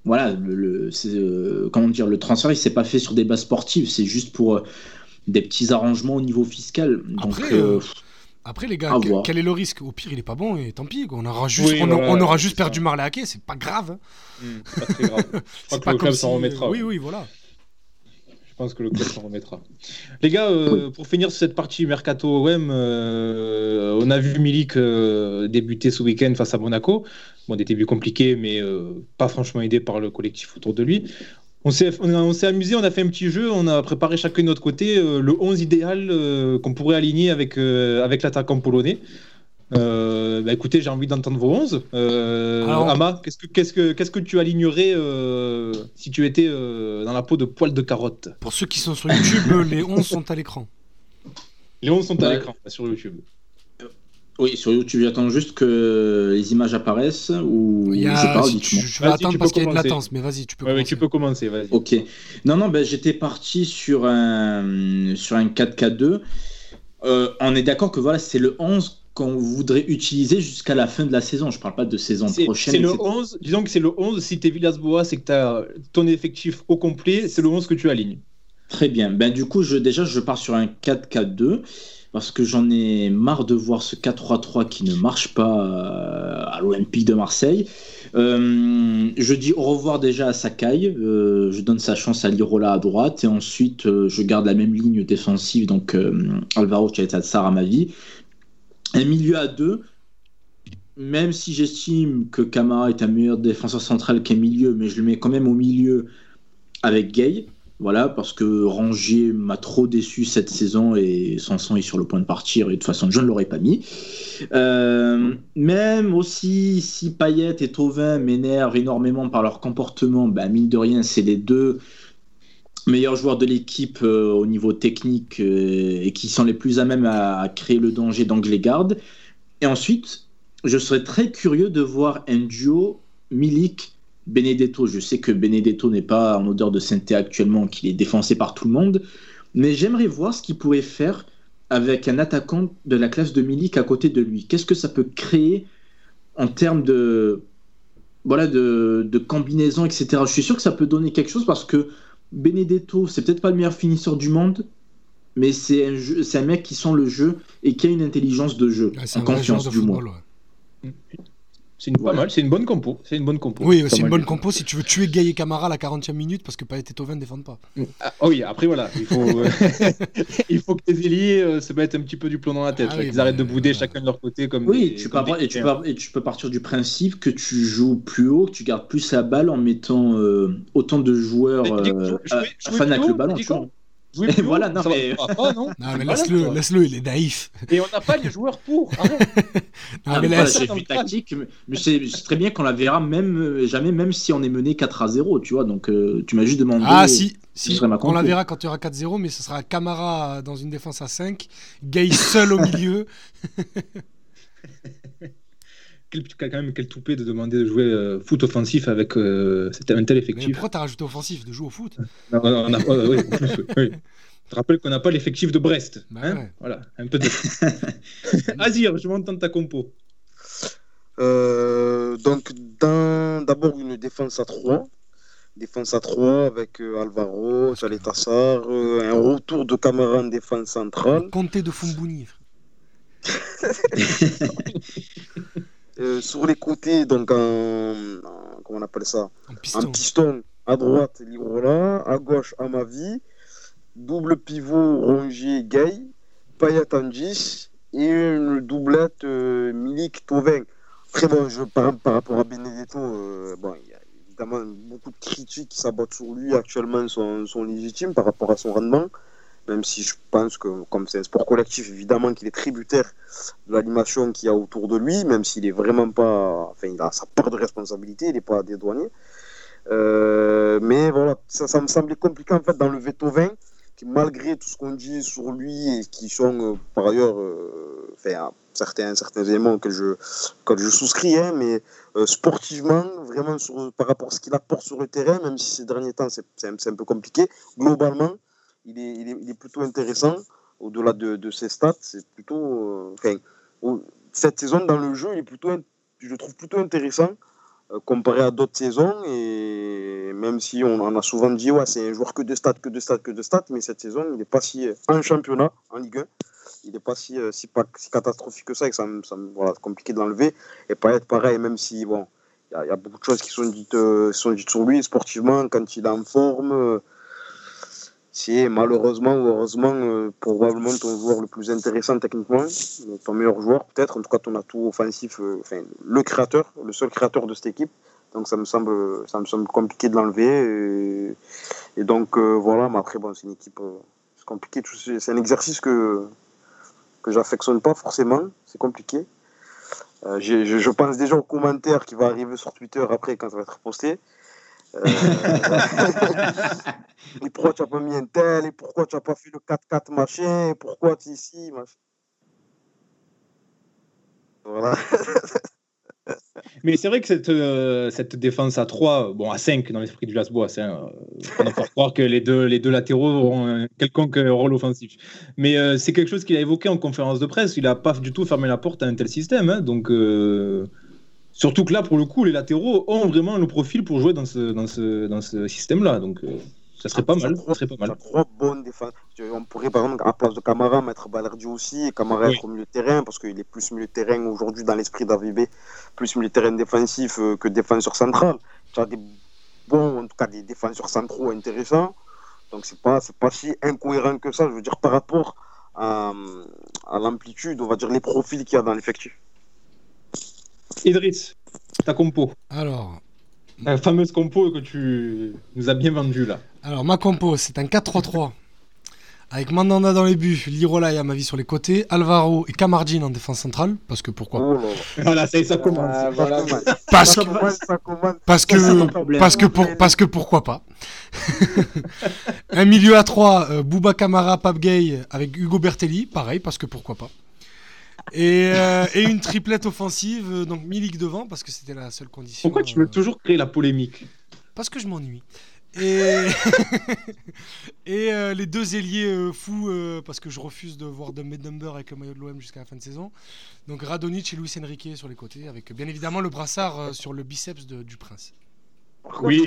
voilà, le, euh, comment dire, le transfert, il s'est pas fait sur des bases sportives. C'est juste pour euh, des petits arrangements au niveau fiscal. Donc, Après, euh, Après, les gars, quel est le risque? Au pire, il est pas bon et tant pis. quoi. On aura juste, Oui, on, voilà, on aura c'est juste ça. perdu Marley Hacké, c'est pas grave. hein. Hmm, pas très grave. <laughs> Je crois que pas le club si- s'en remettra. Oui, oui, voilà. Je pense que le club s'en remettra. Les gars, euh, pour finir sur cette partie Mercato OM, euh, on a vu Milik euh, débuter ce week-end face à Monaco. Bon, des débuts compliqués, mais euh, pas franchement aidé par le collectif autour de lui. On s'est, on, s'est amusé, on a fait un petit jeu, on a préparé chacun de notre côté euh, le 11 idéal euh, qu'on pourrait aligner avec, euh, avec l'attaquant polonais. Euh, bah, écoutez, j'ai envie d'entendre vos 11. Euh, Alors- Ama, qu'est-ce que, qu'est-ce, que, qu'est-ce que tu alignerais euh, si tu étais euh, dans la peau de poil de carotte? Pour ceux qui sont sur YouTube, les 11 sont à l'écran. Les 11 sont à l'écran sur YouTube. Oui, sur YouTube, j'attends juste que les images apparaissent ou Il y je a, parle, je, dites-moi. je- je vais Vas-y, attendre tu parce peux qu'il y a une commencer. latence, mais vas-y, tu peux Ouais, commencer. tu peux commencer, vas-y. Ok. Non, non, ben, j'étais parti sur un, sur un 4K2. Euh, on est d'accord que voilà, c'est le 11 qu'on voudrait utiliser jusqu'à la fin de la saison. Je parle pas de saison C'est, prochaine. c'est le etc. 11, disons que c'est le 11, si t'es Villas-Boas et que t'as ton effectif au complet, c'est le 11 que tu alignes. Très bien. Ben, du coup, je, déjà, je pars sur un 4-4-2 parce que j'en ai marre de voir ce 4-3-3 qui ne marche pas euh, à l'Olympique de Marseille. Euh, je dis au revoir déjà à Sakai. Euh, je donne sa chance à Lirola à droite et ensuite je garde la même ligne défensive, donc Alvaro Chaitatsar à ma vie. Un milieu à deux. Même si j'estime que Kamara est un meilleur défenseur central qu'un milieu, mais je le mets quand même au milieu avec Gay. Voilà, parce que Rangier m'a trop déçu cette saison et Sanson est sur le point de partir et de toute façon je ne l'aurais pas mis. Euh, même aussi si Payet et Tovin m'énervent énormément par leur comportement, bah, mine de rien c'est les deux meilleurs joueurs de l'équipe euh, au niveau technique euh, et qui sont les plus à même à, créer le danger donc je les garde. Et ensuite, je serais très curieux de voir un duo Milik Benedetto, je sais que Benedetto n'est pas en odeur de sainteté actuellement, qu'il est défoncé par tout le monde, mais j'aimerais voir ce qu'il pourrait faire avec un attaquant de la classe de Milik à côté de lui. Qu'est-ce que ça peut créer en termes de, voilà, de, de combinaison, etc. Je suis sûr que ça peut donner quelque chose parce que Benedetto, c'est peut-être pas le meilleur finisseur du monde, mais c'est un, jeu- c'est un mec qui sent le jeu et qui a une intelligence de jeu, Ah, en confiance du moins. ouais. C'est une, Voilà. pas mal, c'est une bonne compo. C'est une bonne compo. Oui, c'est une mal bonne compo si tu veux tuer Gay et Camara à la 40e minute parce que Payet et Tovin ne défendent pas. Ah, oui, après voilà, il faut, euh, <laughs> il faut que tes ailiers euh, se mettent un petit peu du plomb dans la tête, Ah oui, mais arrêtent de bouder voilà. chacun de leur côté comme Oui, des- tu comme peux, des et, tu et tu peux partir du principe que tu joues plus haut, que tu gardes plus la balle en mettant euh, autant de joueurs euh, jouer- jouer- à fan avec le ballon. Jouer plus haut, Voilà, non, ça va- mais- ça va pas, non Non, mais laisse-le, laisse-le, il est naïf. Et on n'a pas les joueurs pour. arrête. <laughs> Non, Ah, mais laisse. j'ai vu tactique, mais- c'est c'est très bien qu'on la verra même euh, jamais, même si on est mené 4 à 0, tu vois. Donc euh, tu m'as juste demandé. Ah si, si on la verra quand il y aura 4-0, mais ce sera Camara dans une défense à 5, Gay seul au milieu. <laughs> Quel, quand même quel toupet de demander de jouer euh, foot offensif avec euh, cet- un tel Mais effectif. pourquoi t'as rajouté offensif de jouer au foot? Non, en plus, oui. <laughs> Je te rappelle qu'on n'a pas l'effectif de Brest. Bah hein. ouais. Voilà, un peu de. <laughs> Azir, je m'entends ta compo. Euh, donc, dans- d'abord une défense à 3. Défense à 3 avec euh, Alvaro, Saletassar, euh, un retour de Camara en défense centrale. Comté de Fumbouni. <laughs> Euh, sur les côtés, donc en, en- comment on appelle ça? En Un piston. piston à droite, Lirola, à gauche, Amavi, double pivot, Rongier, Gay, Payet en 10 et une doublette euh, Milik, Tovin. Après, bon, je, par, par rapport à Benedetto, euh, bon, il y a évidemment beaucoup de critiques qui s'abattent sur lui actuellement sont, sont légitimes par rapport à son rendement. Même si je pense que, comme c'est un sport collectif, évidemment qu'il est tributaire de l'animation qu'il y a autour de lui, même s'il est vraiment pas. Enfin, il a sa part de responsabilité, il n'est pas dédouané. Euh, mais voilà, ça, me semblait compliqué en fait d'enlever Tovin, qui malgré tout ce qu'on dit sur lui et qui sont euh, par ailleurs, euh, certains, certains éléments que je, que je souscris, hein, mais euh, sportivement, vraiment par rapport à ce qu'il apporte sur le terrain, même si ces derniers temps c'est un peu compliqué, globalement, il est, il est, il est plutôt intéressant. Au-delà de, de ses stats, c'est plutôt. euh, au- cette saison dans le jeu, il est plutôt, je le trouve plutôt intéressant euh, comparé à d'autres saisons. Et même si on en a souvent dit, ouais, c'est un joueur que de stats, que de stats, que de stats, mais cette saison, il n'est pas si. euh, En championnat, en Ligue 1, il n'est pas si, euh, si, pas, si catastrophique que ça, et que ça, me- ça voilà, c'est compliqué de l'enlever. Et pas être pareil, même si, bon, il y, a- il y a beaucoup de choses qui sont dites, euh, sont dites sur lui sportivement, quand il est en forme. C'est malheureusement ou heureusement euh, probablement ton joueur le plus intéressant techniquement, euh, ton meilleur joueur peut-être, en tout cas ton atout offensif, euh, enfin le créateur, le seul créateur de cette équipe. Donc ça me semble, ça me semble compliqué de l'enlever. Et, donc voilà, mais après bon, c'est une équipe, c'est compliqué. C'est un exercice que que j'affectionne pas forcément, c'est compliqué. Je pense déjà aux commentaires qui va arriver sur Twitter après quand ça va être posté. Euh, et <laughs> pourquoi tu n'as pas mis un tel? Et pourquoi tu n'as pas fait le 4-4 machin? Et pourquoi tu es ici machin? Voilà. <laughs> Mais c'est vrai que cette, euh, cette défense à 3, bon à 5 dans l'esprit du Las-Boas, hein, euh, ne faire croire que les deux, les deux latéraux auront un quelconque euh, rôle offensif. Mais euh, c'est quelque chose qu'il a évoqué en conférence de presse. Il n'a pas du tout fermé la porte à un tel système. hein. donc, euh, surtout que là, pour le coup, les latéraux ont vraiment le profil pour jouer dans ce, dans ce, dans ce système-là. Donc, euh, ça serait pas mal. Ça serait pas mal. trois bonnes défenses. Tu- On pourrait par exemple, à la place de Camara, mettre Balerdi aussi, et Camara Oui. être au milieu de terrain, parce qu'il est plus milieu de terrain aujourd'hui dans l'esprit d'AVB, plus milieu de terrain défensif euh, que défenseur central. Tu as des bons, en tout cas des défenseurs centraux intéressants. Donc c'est pas, c'est pas si incohérent que ça, je veux dire, par rapport à, à l'amplitude, on va dire, les profils qu'il y a dans l'effectif. Idriss, ta compo. Alors, La fameuse compo que tu nous as bien vendue là. alors, ma compo, c'est un 4-3-3. Avec Mandanda dans les buts, Lirola et Amavi sur les côtés, Alvaro et Camardine en défense centrale, parce que pourquoi Oh là là. Voilà, ça, y est, ça commence. Ah, voilà. Parce Ça que, parce que, parce que, pour, parce que pourquoi pas. <laughs> un milieu à 3, Bouba Camara, Pape Gay avec Hugo Bertelli, pareil, parce que pourquoi pas. Et, euh, et une triplette offensive, euh, donc Milik devant, parce que c'était la seule condition. Pourquoi tu veux euh, toujours créer la polémique Parce que je m'ennuie. Et, <laughs> et euh, les deux ailiers euh, fous, euh, parce que je refuse de voir Dumb Dumber avec le maillot de l'OM jusqu'à la fin de saison. Donc Radonic et Luis Enrique sur les côtés, avec bien évidemment le brassard euh, sur le biceps de- du prince. Oui.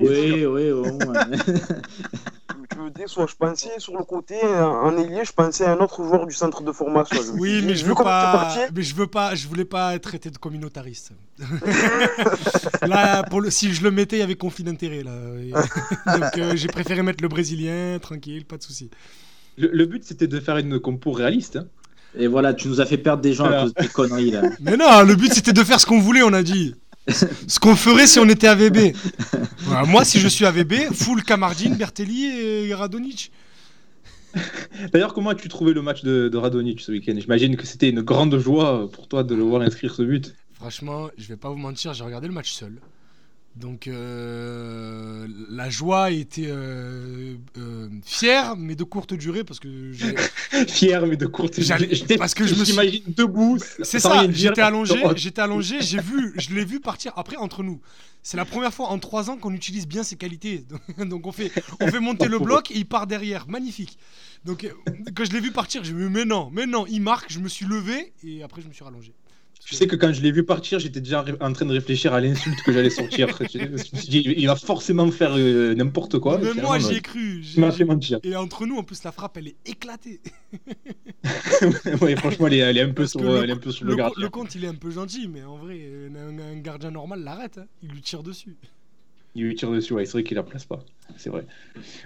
Oui, oui, au moins. <laughs> <laughs> Tu veux dire, soit je pensais sur le côté, en ailier, je pensais à un autre joueur du centre de formation. Je Oui, mais je veux pas. Mais je veux pas. Je voulais pas être traité de communautariste. <laughs> là, pour le, si je le mettais, il y avait conflit d'intérêt là. <laughs> Donc euh, j'ai préféré mettre le brésilien, tranquille, pas de souci. Le, le but, c'était de faire une compo réaliste. hein. Et voilà, tu nous as fait perdre des gens à cause de tes conneries là. <laughs> Mais non, le but c'était de faire ce qu'on voulait, on a dit. Ce qu'on ferait si on était AVB. <laughs> Voilà, moi, si je suis AVB, full Camardine, Bertelli et Radonic. D'ailleurs, comment as-tu trouvé le match de, de Radonic ce week-end? J'imagine que c'était une grande joie pour toi de le voir inscrire ce but. Franchement, je vais pas vous mentir, j'ai regardé le match seul. Donc euh, la joie était euh, euh, fière, mais de courte durée parce que <laughs> Fier, mais de courte. J'étais- parce que je me suis- debout. c'est ça. J'étais allongé, Oh, j'étais allongé, <laughs> j'ai vu, je l'ai vu partir. Après entre nous, c'est la première fois en trois ans qu'on utilise bien ses qualités. <laughs> Donc, on fait, on fait monter le bloc et il part derrière, magnifique. Donc quand je l'ai vu partir, j'ai dit mais non, mais non, il marque. Je me suis levé et après je me suis rallongé. Tu sais que quand je l'ai vu partir, j'étais déjà en train de réfléchir à l'insulte que j'allais sortir. <laughs> je me suis dit, il va forcément faire euh, n'importe quoi. Mais moi, j'y ai cru. Il m'a fait mentir. Et entre nous, en plus, la frappe, elle est éclatée. <laughs> <laughs> ouais, franchement, elle est, elle est, un peu sur, le, elle est un peu sur le, le gardien. Le compte, il est un peu gentil, mais en vrai, un, un gardien normal l'arrête. Hein. Il lui tire dessus. Il lui tire dessus, ouais, c'est vrai qu'il la place pas. C'est vrai.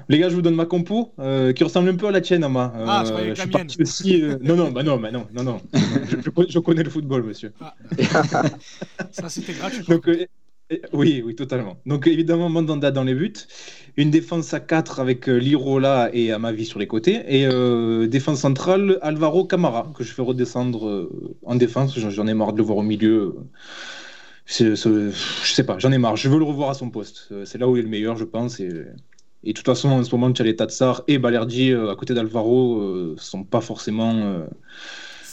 Les gars, je vous donne ma compo euh, qui ressemble un peu à la tienne, Ama. Euh, ah, je, je suis parti aussi. Euh... Non, non, bah non, bah non, non, non. je, je, je, connais le football, monsieur. Ah. <laughs> Ça, c'était gratuit. Donc, euh, oui, oui, totalement. Donc, évidemment, Mandanda dans les buts. Une défense à 4 avec Lirola et Amavi sur les côtés. Et défense centrale, Alvaro Camara, que je fais redescendre en défense. J'en ai marre de le voir au milieu. C'est, je sais pas, j'en ai marre. Je veux le revoir à son poste. C'est là où il est le meilleur, je pense. Et, et de toute façon, en ce moment, Tchaleta Tsar et Balerdi, euh, à côté d'Alvaro, euh, sont pas forcément euh,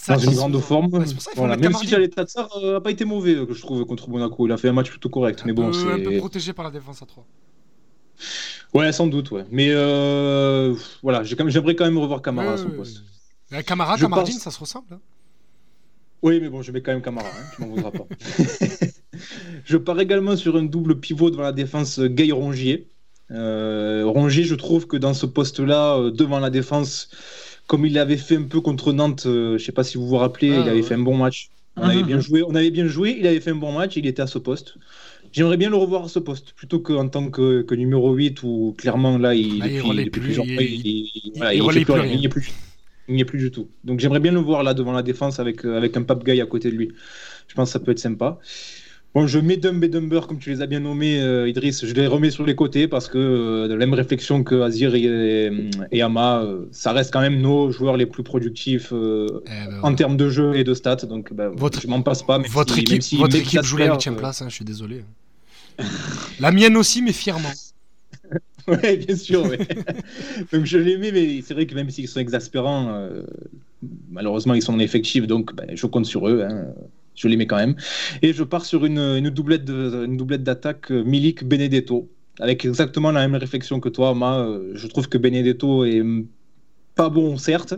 dans une c'est- grande forme. Ouais, c'est pour ça Voilà. Même si Camardi. Tchaleta Tsar euh, a pas été mauvais, euh, que je trouve, contre Monaco. Il a fait un match plutôt correct. Mais bon, un, peu, un peu c'est. protégé par la défense à 3. Ouais, sans doute, ouais. Mais euh, voilà, j'ai quand même- j'aimerais quand même revoir Camara à son poste. Camara, Camardine, pense- ça se ressemble. hein. Oui, mais bon, je mets quand même Camara, hein, tu m'en voudras pas. <laughs> je pars également sur un double pivot devant la défense Gay Rongier. Euh, Rongier, je trouve que dans ce poste-là, euh, devant la défense, comme il l'avait fait un peu contre Nantes, euh, je sais pas si vous vous rappelez, Ah, il avait ouais. fait un bon match. On avait bien joué, on avait bien joué, il avait fait un bon match, il était à ce poste. J'aimerais bien le revoir à ce poste, plutôt qu'en tant que, que numéro 8, où clairement là, il, relaie depuis plus, il- plus il n'y est plus. Il n'y est plus du tout. Donc j'aimerais bien le voir là devant la défense avec, avec un Pape Guy à côté de lui. Je pense que ça peut être sympa. Bon, je mets Dumb et Dumber, comme tu les as bien nommés, euh, Idriss, je les remets sur les côtés parce que euh, de la même réflexion que Azir et, et Ama, euh, ça reste quand même nos joueurs les plus productifs euh, Eh ben, en ouais. termes de jeu et de stats. Donc ben, Votre- je m'en passe pas. Votre si- équipe, si votre équipe joue la classes 8 euh, place, hein, je suis désolé. la mienne aussi, mais fièrement. <laughs> Ouais, bien sûr. ouais. <laughs> donc je les mets, mais c'est vrai que même s'ils sont exaspérants, euh, malheureusement ils sont en effectif, donc ben, je compte sur eux. hein. Je les mets quand même. Et je pars sur une, doublette d'attaque euh, Milik Benedetto, avec exactement la même réflexion que toi, Ma. Euh, Je trouve que Benedetto est pas bon, certes,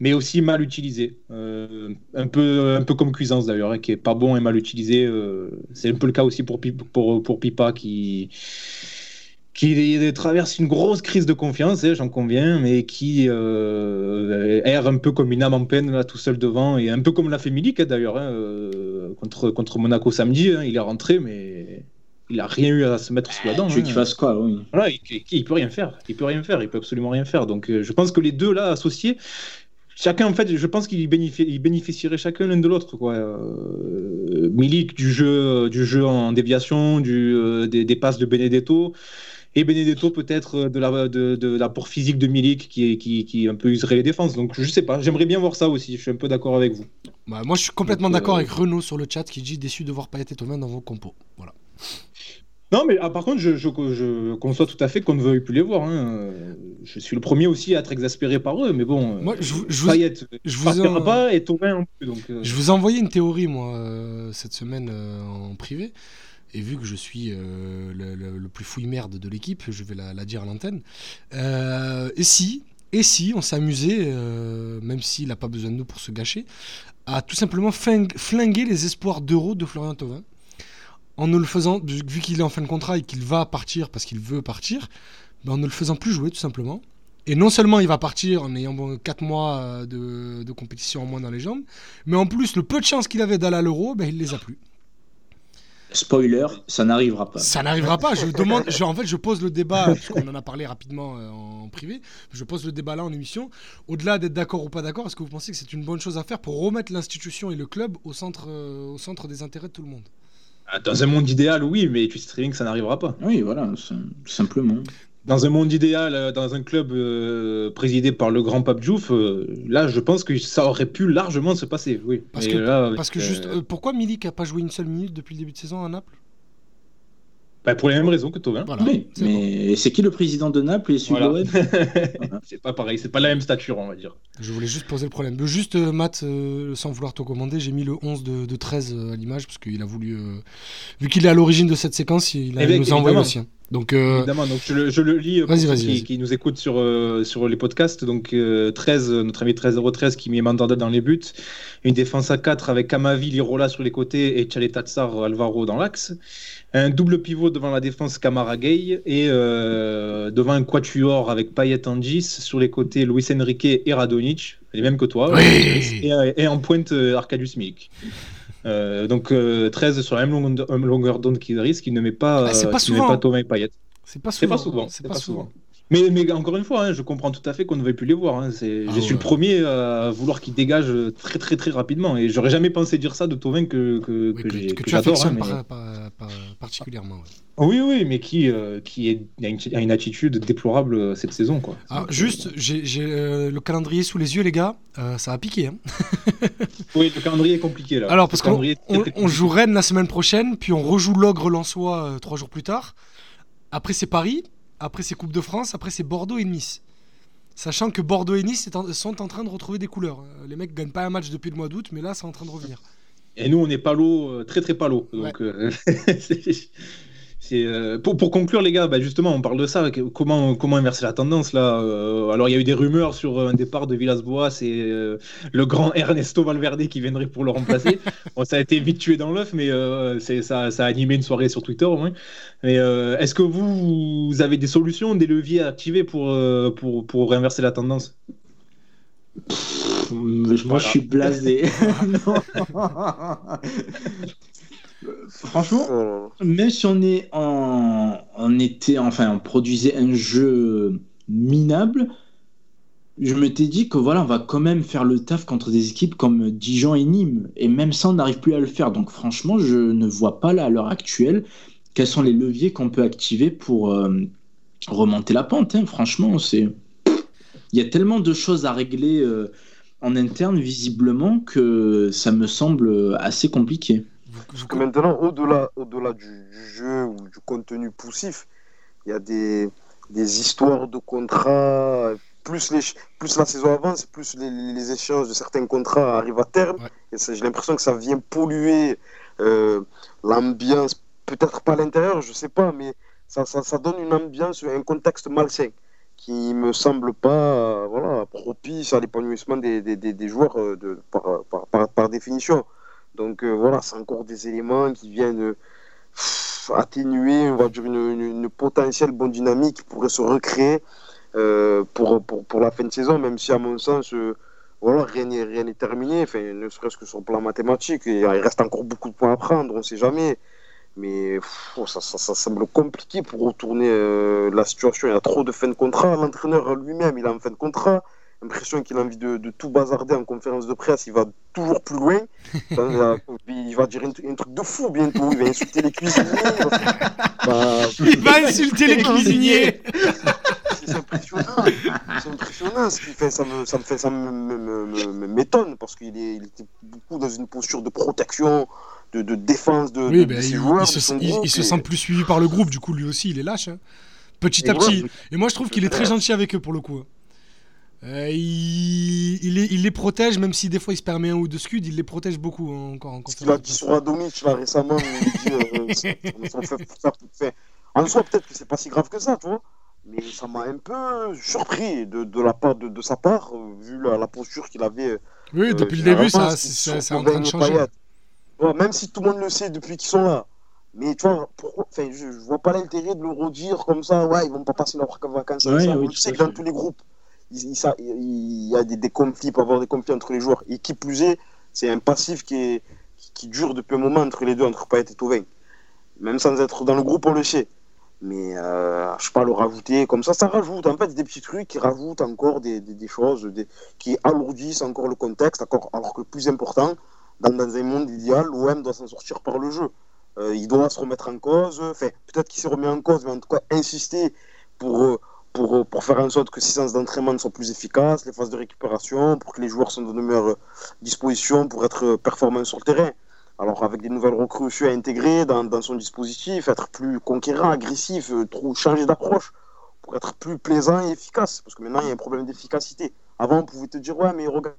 mais aussi mal utilisé. Euh, un, peu, un peu comme Cuisance d'ailleurs, hein, qui est pas bon et mal utilisé. C'est un peu le cas aussi pour, pour, pour Pipa qui qui traverse une grosse crise de confiance, hein, j'en conviens, mais qui euh, erre un peu comme une âme en peine là, tout seul devant, et un peu comme l'a fait Milik hein, d'ailleurs, hein, euh, contre, contre Monaco samedi, il est rentré, mais il a rien eu à se mettre sous la dent. Tu veux qu'il fasse quoi, oui. Voilà, il, il peut rien faire, il peut rien faire, il peut absolument rien faire. Donc euh, je pense que les deux là associés, chacun en fait, je pense qu'ils bénéfi- ils bénéficieraient chacun l'un de l'autre. Quoi. Euh, Milik du jeu, du jeu en déviation, du, euh, des, des passes de Benedetto. Et Benedetto peut-être euh, de la, de, de l'apport physique de Milik qui, est- qui, qui un peu userait les défenses. Donc je sais pas, j'aimerais bien voir ça aussi. Je suis un peu d'accord avec vous. Bah, moi, je suis complètement d'accord euh, avec Renaud sur le chat qui dit déçu de voir Payet et Thauvin dans vos compos. Voilà. Non, mais ah, par contre, je, je, je conçois tout à fait qu'on ne veuille plus les voir. hein. Euh, Je suis le premier aussi à être exaspéré par eux, mais bon. Moi, euh, je vous- je vous- Payet, je vous partira en- pas et non plus. Donc, euh, Je vous ai envoyé une théorie, moi, euh, cette semaine euh, en privé. Et vu que je suis euh, le, plus fouille merde de l'équipe, je vais la, dire à l'antenne. Euh, et si, et si on s'amusait, euh, même s'il n'a pas besoin de nous pour se gâcher, à tout simplement fling- flinguer les espoirs d'euro de Florian Thauvin en ne le faisant, vu qu'il est en fin de contrat et qu'il va partir parce qu'il veut partir, ben en ne le faisant plus jouer tout simplement. Et non seulement il va partir en ayant 4 mois euh, de, de compétition en moins dans les jambes, mais en plus le peu de chance qu'il avait d'aller à l'euro, ben, il les a plus. Spoiler, ça n'arrivera pas. Ça n'arrivera pas. Je demande, je- en fait, je pose le débat, parce qu'on en a parlé rapidement euh, en privé. Je pose le débat là en émission. Au-delà d'être d'accord ou pas d'accord, est-ce que vous pensez que c'est une bonne chose à faire pour remettre l'institution et le club au centre, euh, au centre des intérêts de tout le monde? Ah, Dans un monde idéal, oui, mais tu sais très bien que ça n'arrivera pas. Oui, voilà, simplement. Dans un monde idéal, euh, dans un club euh, présidé par le grand Pape Diouf, euh, là, je pense que ça aurait pu largement se passer. Oui. Parce que, là, parce que euh, juste, euh, pourquoi Milik a pas joué une seule minute depuis le début de saison à Naples? Bah, pour les mêmes raisons que. Voilà. c'est bon. mais c'est qui le président de Naples et celui Voilà. de l'OM <laughs> c'est pas pareil, c'est pas la même stature, on va dire. Je voulais juste poser le problème. Juste, Matt, euh, sans vouloir te commander, j'ai mis le 11 de, de 13 euh, à l'image parce qu'il a voulu. euh, vu qu'il est à l'origine de cette séquence, il a Eh nous a envoyé le sien. Donc, euh, Évidemment, donc je le, je le lis euh, pour ceux qui, nous écoutent sur, euh, sur les podcasts. Donc euh, 13, euh, notre ami 13-013 qui met Mandanda dans les buts. Une défense à 4 avec Kamavi, Lirola sur les côtés et Tchaletatsar Alvaro dans l'axe. Un double pivot devant la défense Camara Gay et devant un quatuor avec Payet Angis sur les côtés Luis Enrique et Radonic, les mêmes que toi. Oui. et, et en pointe Arkadiusz Milik. Euh, donc euh, 13 sur la même longueur d'onde- risque, il ne met pas, Ah, euh, pas qui ne met souvent. pas Thomas et Payet. c'est pas C'est souvent. pas souvent. C'est pas souvent. Mais, mais encore une fois, hein, je comprends tout à fait qu'on ne veuille plus les voir. hein. C'est- Ah je suis ouais. le premier à vouloir qu'ils dégagent très très très rapidement. Et j'aurais jamais pensé dire ça de Tovin que, que, Oui, que que, j'ai- que que tu j'adore. hein, mais- par- par- par- particulièrement. ouais. Oui, oui, mais qui, euh, qui est, a, une, a une attitude déplorable euh, cette saison. Quoi. Ah, juste, j'ai j'ai, euh, le calendrier sous les yeux, les gars. Ça a piqué. Hein. <laughs> Oui, le calendrier est compliqué là. Alors, parce Le qu'on calendrier est très, on, joue Rennes la semaine prochaine, puis on rejoue l'Ogre Lensois euh, trois jours plus tard. Après, c'est Paris. Après, c'est Coupe de France. Après, c'est Bordeaux et Nice. Sachant que Bordeaux et Nice sont en train de retrouver des couleurs. Euh, Les mecs gagnent pas un match depuis le mois d'août, mais là, c'est en train de revenir. Et nous, on est palo, euh, très très. Donc, euh, <laughs> c'est- euh, pour, pour conclure, les gars, bah, justement, on parle de ça. Comment, comment inverser la tendance là euh, Alors, il y a eu des rumeurs sur un départ de Villas-Boas et euh, le grand Ernesto Valverde qui viendrait pour le remplacer. <laughs> bon, ça a été vite tué dans l'œuf, mais euh, c'est- ça, ça a animé une soirée sur Twitter au moins. Mais euh, est-ce que vous, vous avez des solutions, des leviers à activer pour, euh, pour, pour inverser la tendance? Moi, je suis blasé. <laughs> <laughs> Franchement, Oh même si on est en, on était, enfin, on produisait un jeu minable, je m'étais dit que voilà, on va quand même faire le taf contre des équipes comme Dijon et Nîmes, et même ça, on n'arrive plus à le faire. Donc, franchement, je ne vois pas là à l'heure actuelle quels sont les leviers qu'on peut activer pour euh, remonter la pente. hein. Franchement, c'est, il y a tellement de choses à régler euh, en interne visiblement que ça me semble assez compliqué. Parce que maintenant, au-delà au -delà du, du jeu ou du contenu poussif, il y a des, des histoires de contrats. Plus, les, plus la saison avance, plus les, les échanges de certains contrats arrivent à terme. Ouais. Et ça, j'ai l'impression que ça vient polluer euh, l'ambiance, peut-être pas à l'intérieur, je sais pas, mais ça, ça, ça donne une ambiance, un contexte malsain qui me semble pas euh, voilà, propice à l'épanouissement des, des, des, des joueurs euh, de, par, par, par, par définition. Donc euh, voilà, c'est encore des éléments qui viennent euh, atténuer, une, potentielle bonne dynamique qui pourrait se recréer euh, pour, pour, pour la fin de saison, même si à mon sens, voilà, rien n'est terminé, enfin, ne serait-ce que sur le plan mathématique, il reste encore beaucoup de points à prendre, on ne sait jamais. Mais ça, ça, semble compliqué pour retourner la situation. Il y a trop de fins de contrat. L'entraîneur lui-même, il est en fin de contrat. L'impression qu'il a envie de, de tout bazarder en conférence de presse. Il va toujours plus loin. <laughs> Enfin, il va- il va dire un, un truc de fou bientôt. Il va insulter les cuisiniers. <laughs> Bah, Il va <laughs> insulter les cuisiniers c'est impressionnant. C'est impressionnant ce qu'il fait. Ça me, ça me fait, ça m'étonne parce qu'il est, il était beaucoup dans une posture de protection, de, de défense de, Oui, de- ben, de ses il, joueurs. il de se, il- se et- sent plus suivi par le groupe, du coup lui aussi il est lâche. hein. Petit à petit. Et moi je trouve qu'il est très gentil avec eux pour le coup. Euh, il, il les, il les protège, même si des fois il se permet un ou deux scuds, il les protège beaucoup hein, encore en Ce qu'il a dit sur Adonic là récemment, il dit, euh, <laughs> en soi peut-être que c'est pas si grave que ça, tu vois. Mais ça m'a un peu surpris de, de la part de, de sa part, euh, vu la, la posture qu'il avait. euh, Oui, depuis le début, ça, c'est en train de changer. Même si tout le monde le sait depuis qu'ils sont là. Mais tu vois, pourquoi, enfin, je, je vois pas l'intérêt de le redire comme ça. Ouais, ils vont pas passer leurs vacances Ouais, avec ça. oui, On sait que dans tous les groupes, il, y a des, des conflits, peut avoir des conflits entre les joueurs. Et qui plus est, c'est un passif qui, qui, dure depuis un moment entre les deux, entre Payet et Tauvin. Même sans être dans le groupe, on le sait. Mais euh, je sais pas, le rajouter comme ça, ça rajoute en fait des petits trucs qui rajoutent encore des, des, choses, qui alourdissent encore le contexte, encore, alors que le plus important, dans, dans un monde idéal, l'OM doit s'en sortir par le jeu. Euh, il doit se remettre en cause, enfin, peut-être qu'il s'est remis en cause, mais en tout cas insister pour, euh, pour, euh, pour faire en sorte que ces séances d'entraînement soient plus efficaces, les phases de récupération, pour que les joueurs soient dans de meilleures euh, dispositions pour être euh, performants sur le terrain. Alors avec des nouvelles recrues aussi à intégrer dans, dans son dispositif, être plus conquérant, agressif, trop changer d'approche pour être plus plaisant et efficace. Parce que maintenant il y a un problème d'efficacité. Avant on pouvait te dire ouais mais regarde-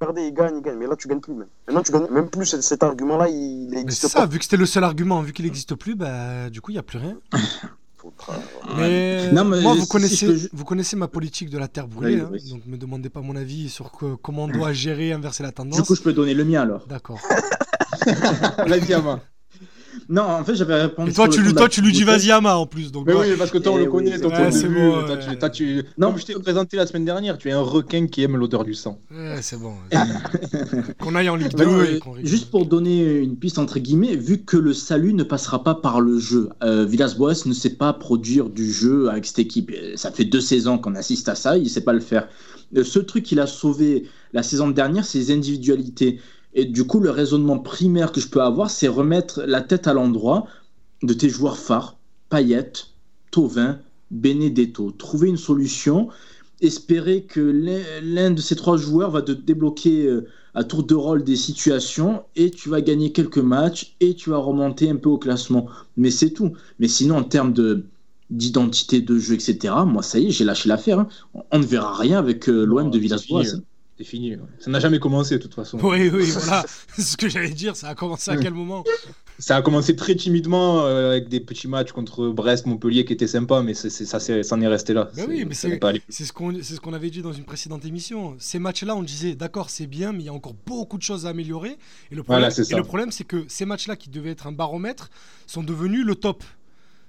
regardez il gagne, il gagne, mais là tu gagnes plus même. Maintenant tu gagnes même plus cet, cet argument-là il n'existe c'est ça, pas. vu que c'était le seul argument, vu qu'il n'existe plus, bah du coup il n'y a plus rien. <laughs> autres. Mais, Non, mais moi, vous connaissez, je peux ju- vous connaissez ma politique de la terre brûlée, Oui, hein, oui. donc me demandez pas mon avis sur que- comment on doit gérer, inverser la tendance. Du coup, je peux donner le mien alors. D'accord. <laughs> Vas-y. Non, en fait, j'avais répondu. Et toi, tu, lui- toi, tu lui dis vas-y Ama en plus. Donc, Mais ouais. oui, parce que toi, on Eh le connaît, ouais, c'est bon, Toi, ouais. tu- toi, tu- Non, je t'ai présenté la semaine dernière, tu es un requin qui aime l'odeur du sang. Ouais, c'est bon. <laughs> Qu'on aille en Ligue Bah 2 non, et euh, qu'on rigole. juste pour donner une piste entre guillemets, vu que le salut ne passera pas par le jeu, euh, Villas-Boas ne sait pas produire du jeu avec cette équipe. Euh, Ça fait deux saisons qu'on assiste à ça, il ne sait pas le faire. Le seul truc qu'il a sauvé la saison dernière, c'est les individualités. Et du coup, le raisonnement primaire que je peux avoir, c'est remettre la tête à l'endroit de tes joueurs phares, Payet, Tovin, Benedetto. Trouver une solution, espérer que l'un de ces trois joueurs va te débloquer euh, à tour de rôle des situations et tu vas gagner quelques matchs et tu vas remonter un peu au classement. Mais c'est tout. Mais sinon, en termes de d'identité de jeu, etc., moi, ça y est, j'ai lâché l'affaire. hein. On ne verra rien avec euh, l'OM de c'est Villas-Boas. C'est fini. ouais. Ça n'a jamais commencé, de toute façon. Oui, oui, <laughs> voilà. ce que j'allais dire. Ça a commencé à quel moment Ça a commencé très timidement euh, avec des petits matchs contre Brest, Montpellier qui étaient sympas, mais c'est, c'est- ça ça en est resté là. Bah C'est- oui, mais ça ce qu'on c'est ce qu'on avait dit dans une précédente émission. Ces matchs-là, on disait d'accord, c'est bien, mais il y a encore beaucoup de choses à améliorer. Et le problème, Voilà, c'est et ça. le problème, c'est que ces matchs-là, qui devaient être un baromètre, sont devenus le top.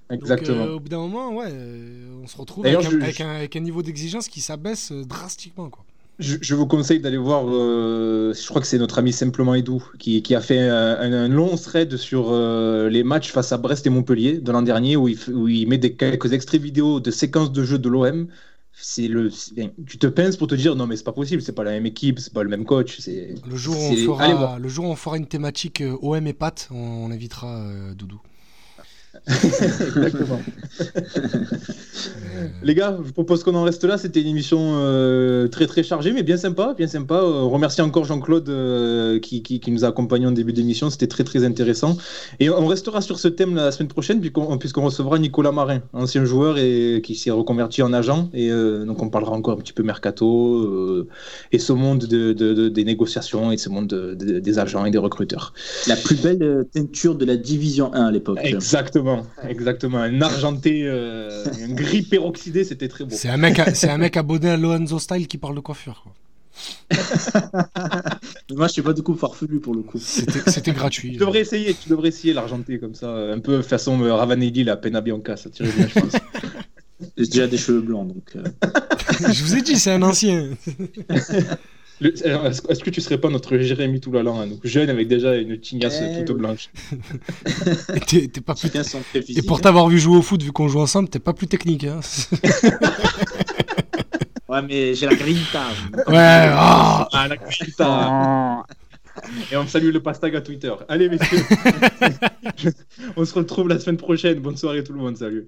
Donc, Exactement. euh, au bout d'un moment, ouais, euh, on se retrouve avec, un, je- avec un- avec un niveau d'exigence qui s'abaisse drastiquement. Quoi. Je, je vous conseille d'aller voir, euh, je crois que c'est notre ami Simplement Edou qui, qui a fait un, un- un long thread sur euh, les matchs face à Brest et Montpellier de l'an dernier où il, f- où il met des, quelques extraits vidéo de séquences de jeu de l'OM. C'est le, tu te pinces pour te dire non mais c'est pas possible, c'est pas la même équipe, c'est pas le même coach. C'est, Le jour, où on fera, le jour où on fera une thématique euh, OM et Pat, on, on invitera euh, Doudou. Exactement. Les gars, je propose qu'on en reste là. C'était une émission euh, très très chargée, mais bien sympa, bien sympa. Euh, on remercie encore Jean-Claude euh, qui, qui- qui nous a accompagnés en début d'émission. C'était très très intéressant. Et on restera sur ce thème la semaine prochaine, puisqu'on puisqu'on recevra Nicolas Marin, ancien joueur et qui s'est reconverti en agent. Et euh, donc on parlera encore un petit peu mercato et ce monde de, de- de- des négociations et ce monde de- de- des agents et des recruteurs. La plus belle teinture de la Division 1 à l'époque. Exactement, exactement. Un argenté, euh, un gris peroxydé, c'était très beau. C'est un mec, c'est un mec abonné à Lorenzo Style qui parle de coiffure. quoi. <laughs> Moi, je suis pas du coup farfelu pour le coup. C'était c'était gratuit. Tu devrais essayer, tu devrais essayer l'argenté comme ça, un peu façon euh, Ravanelli, la Pena Bianca, ça tirait bien, je pense. <laughs> J'ai déjà des cheveux blancs, donc. euh, <laughs> Je vous ai dit, c'est un ancien. Est-ce que tu serais pas notre Jérémy Toulalan, hein, jeune avec déjà une tignasse Eh toute oui. blanche <laughs> t'es pas plus- Et pour t'avoir vu jouer au foot, vu qu'on joue ensemble, t'es pas plus technique. Hein? <laughs> Ouais, mais j'ai la grinta. ouais, ah <laughs> Ah, la putain Et on salue le Pastaga Twitter. Allez, messieurs On se retrouve la semaine prochaine. Bonne soirée tout le monde, salut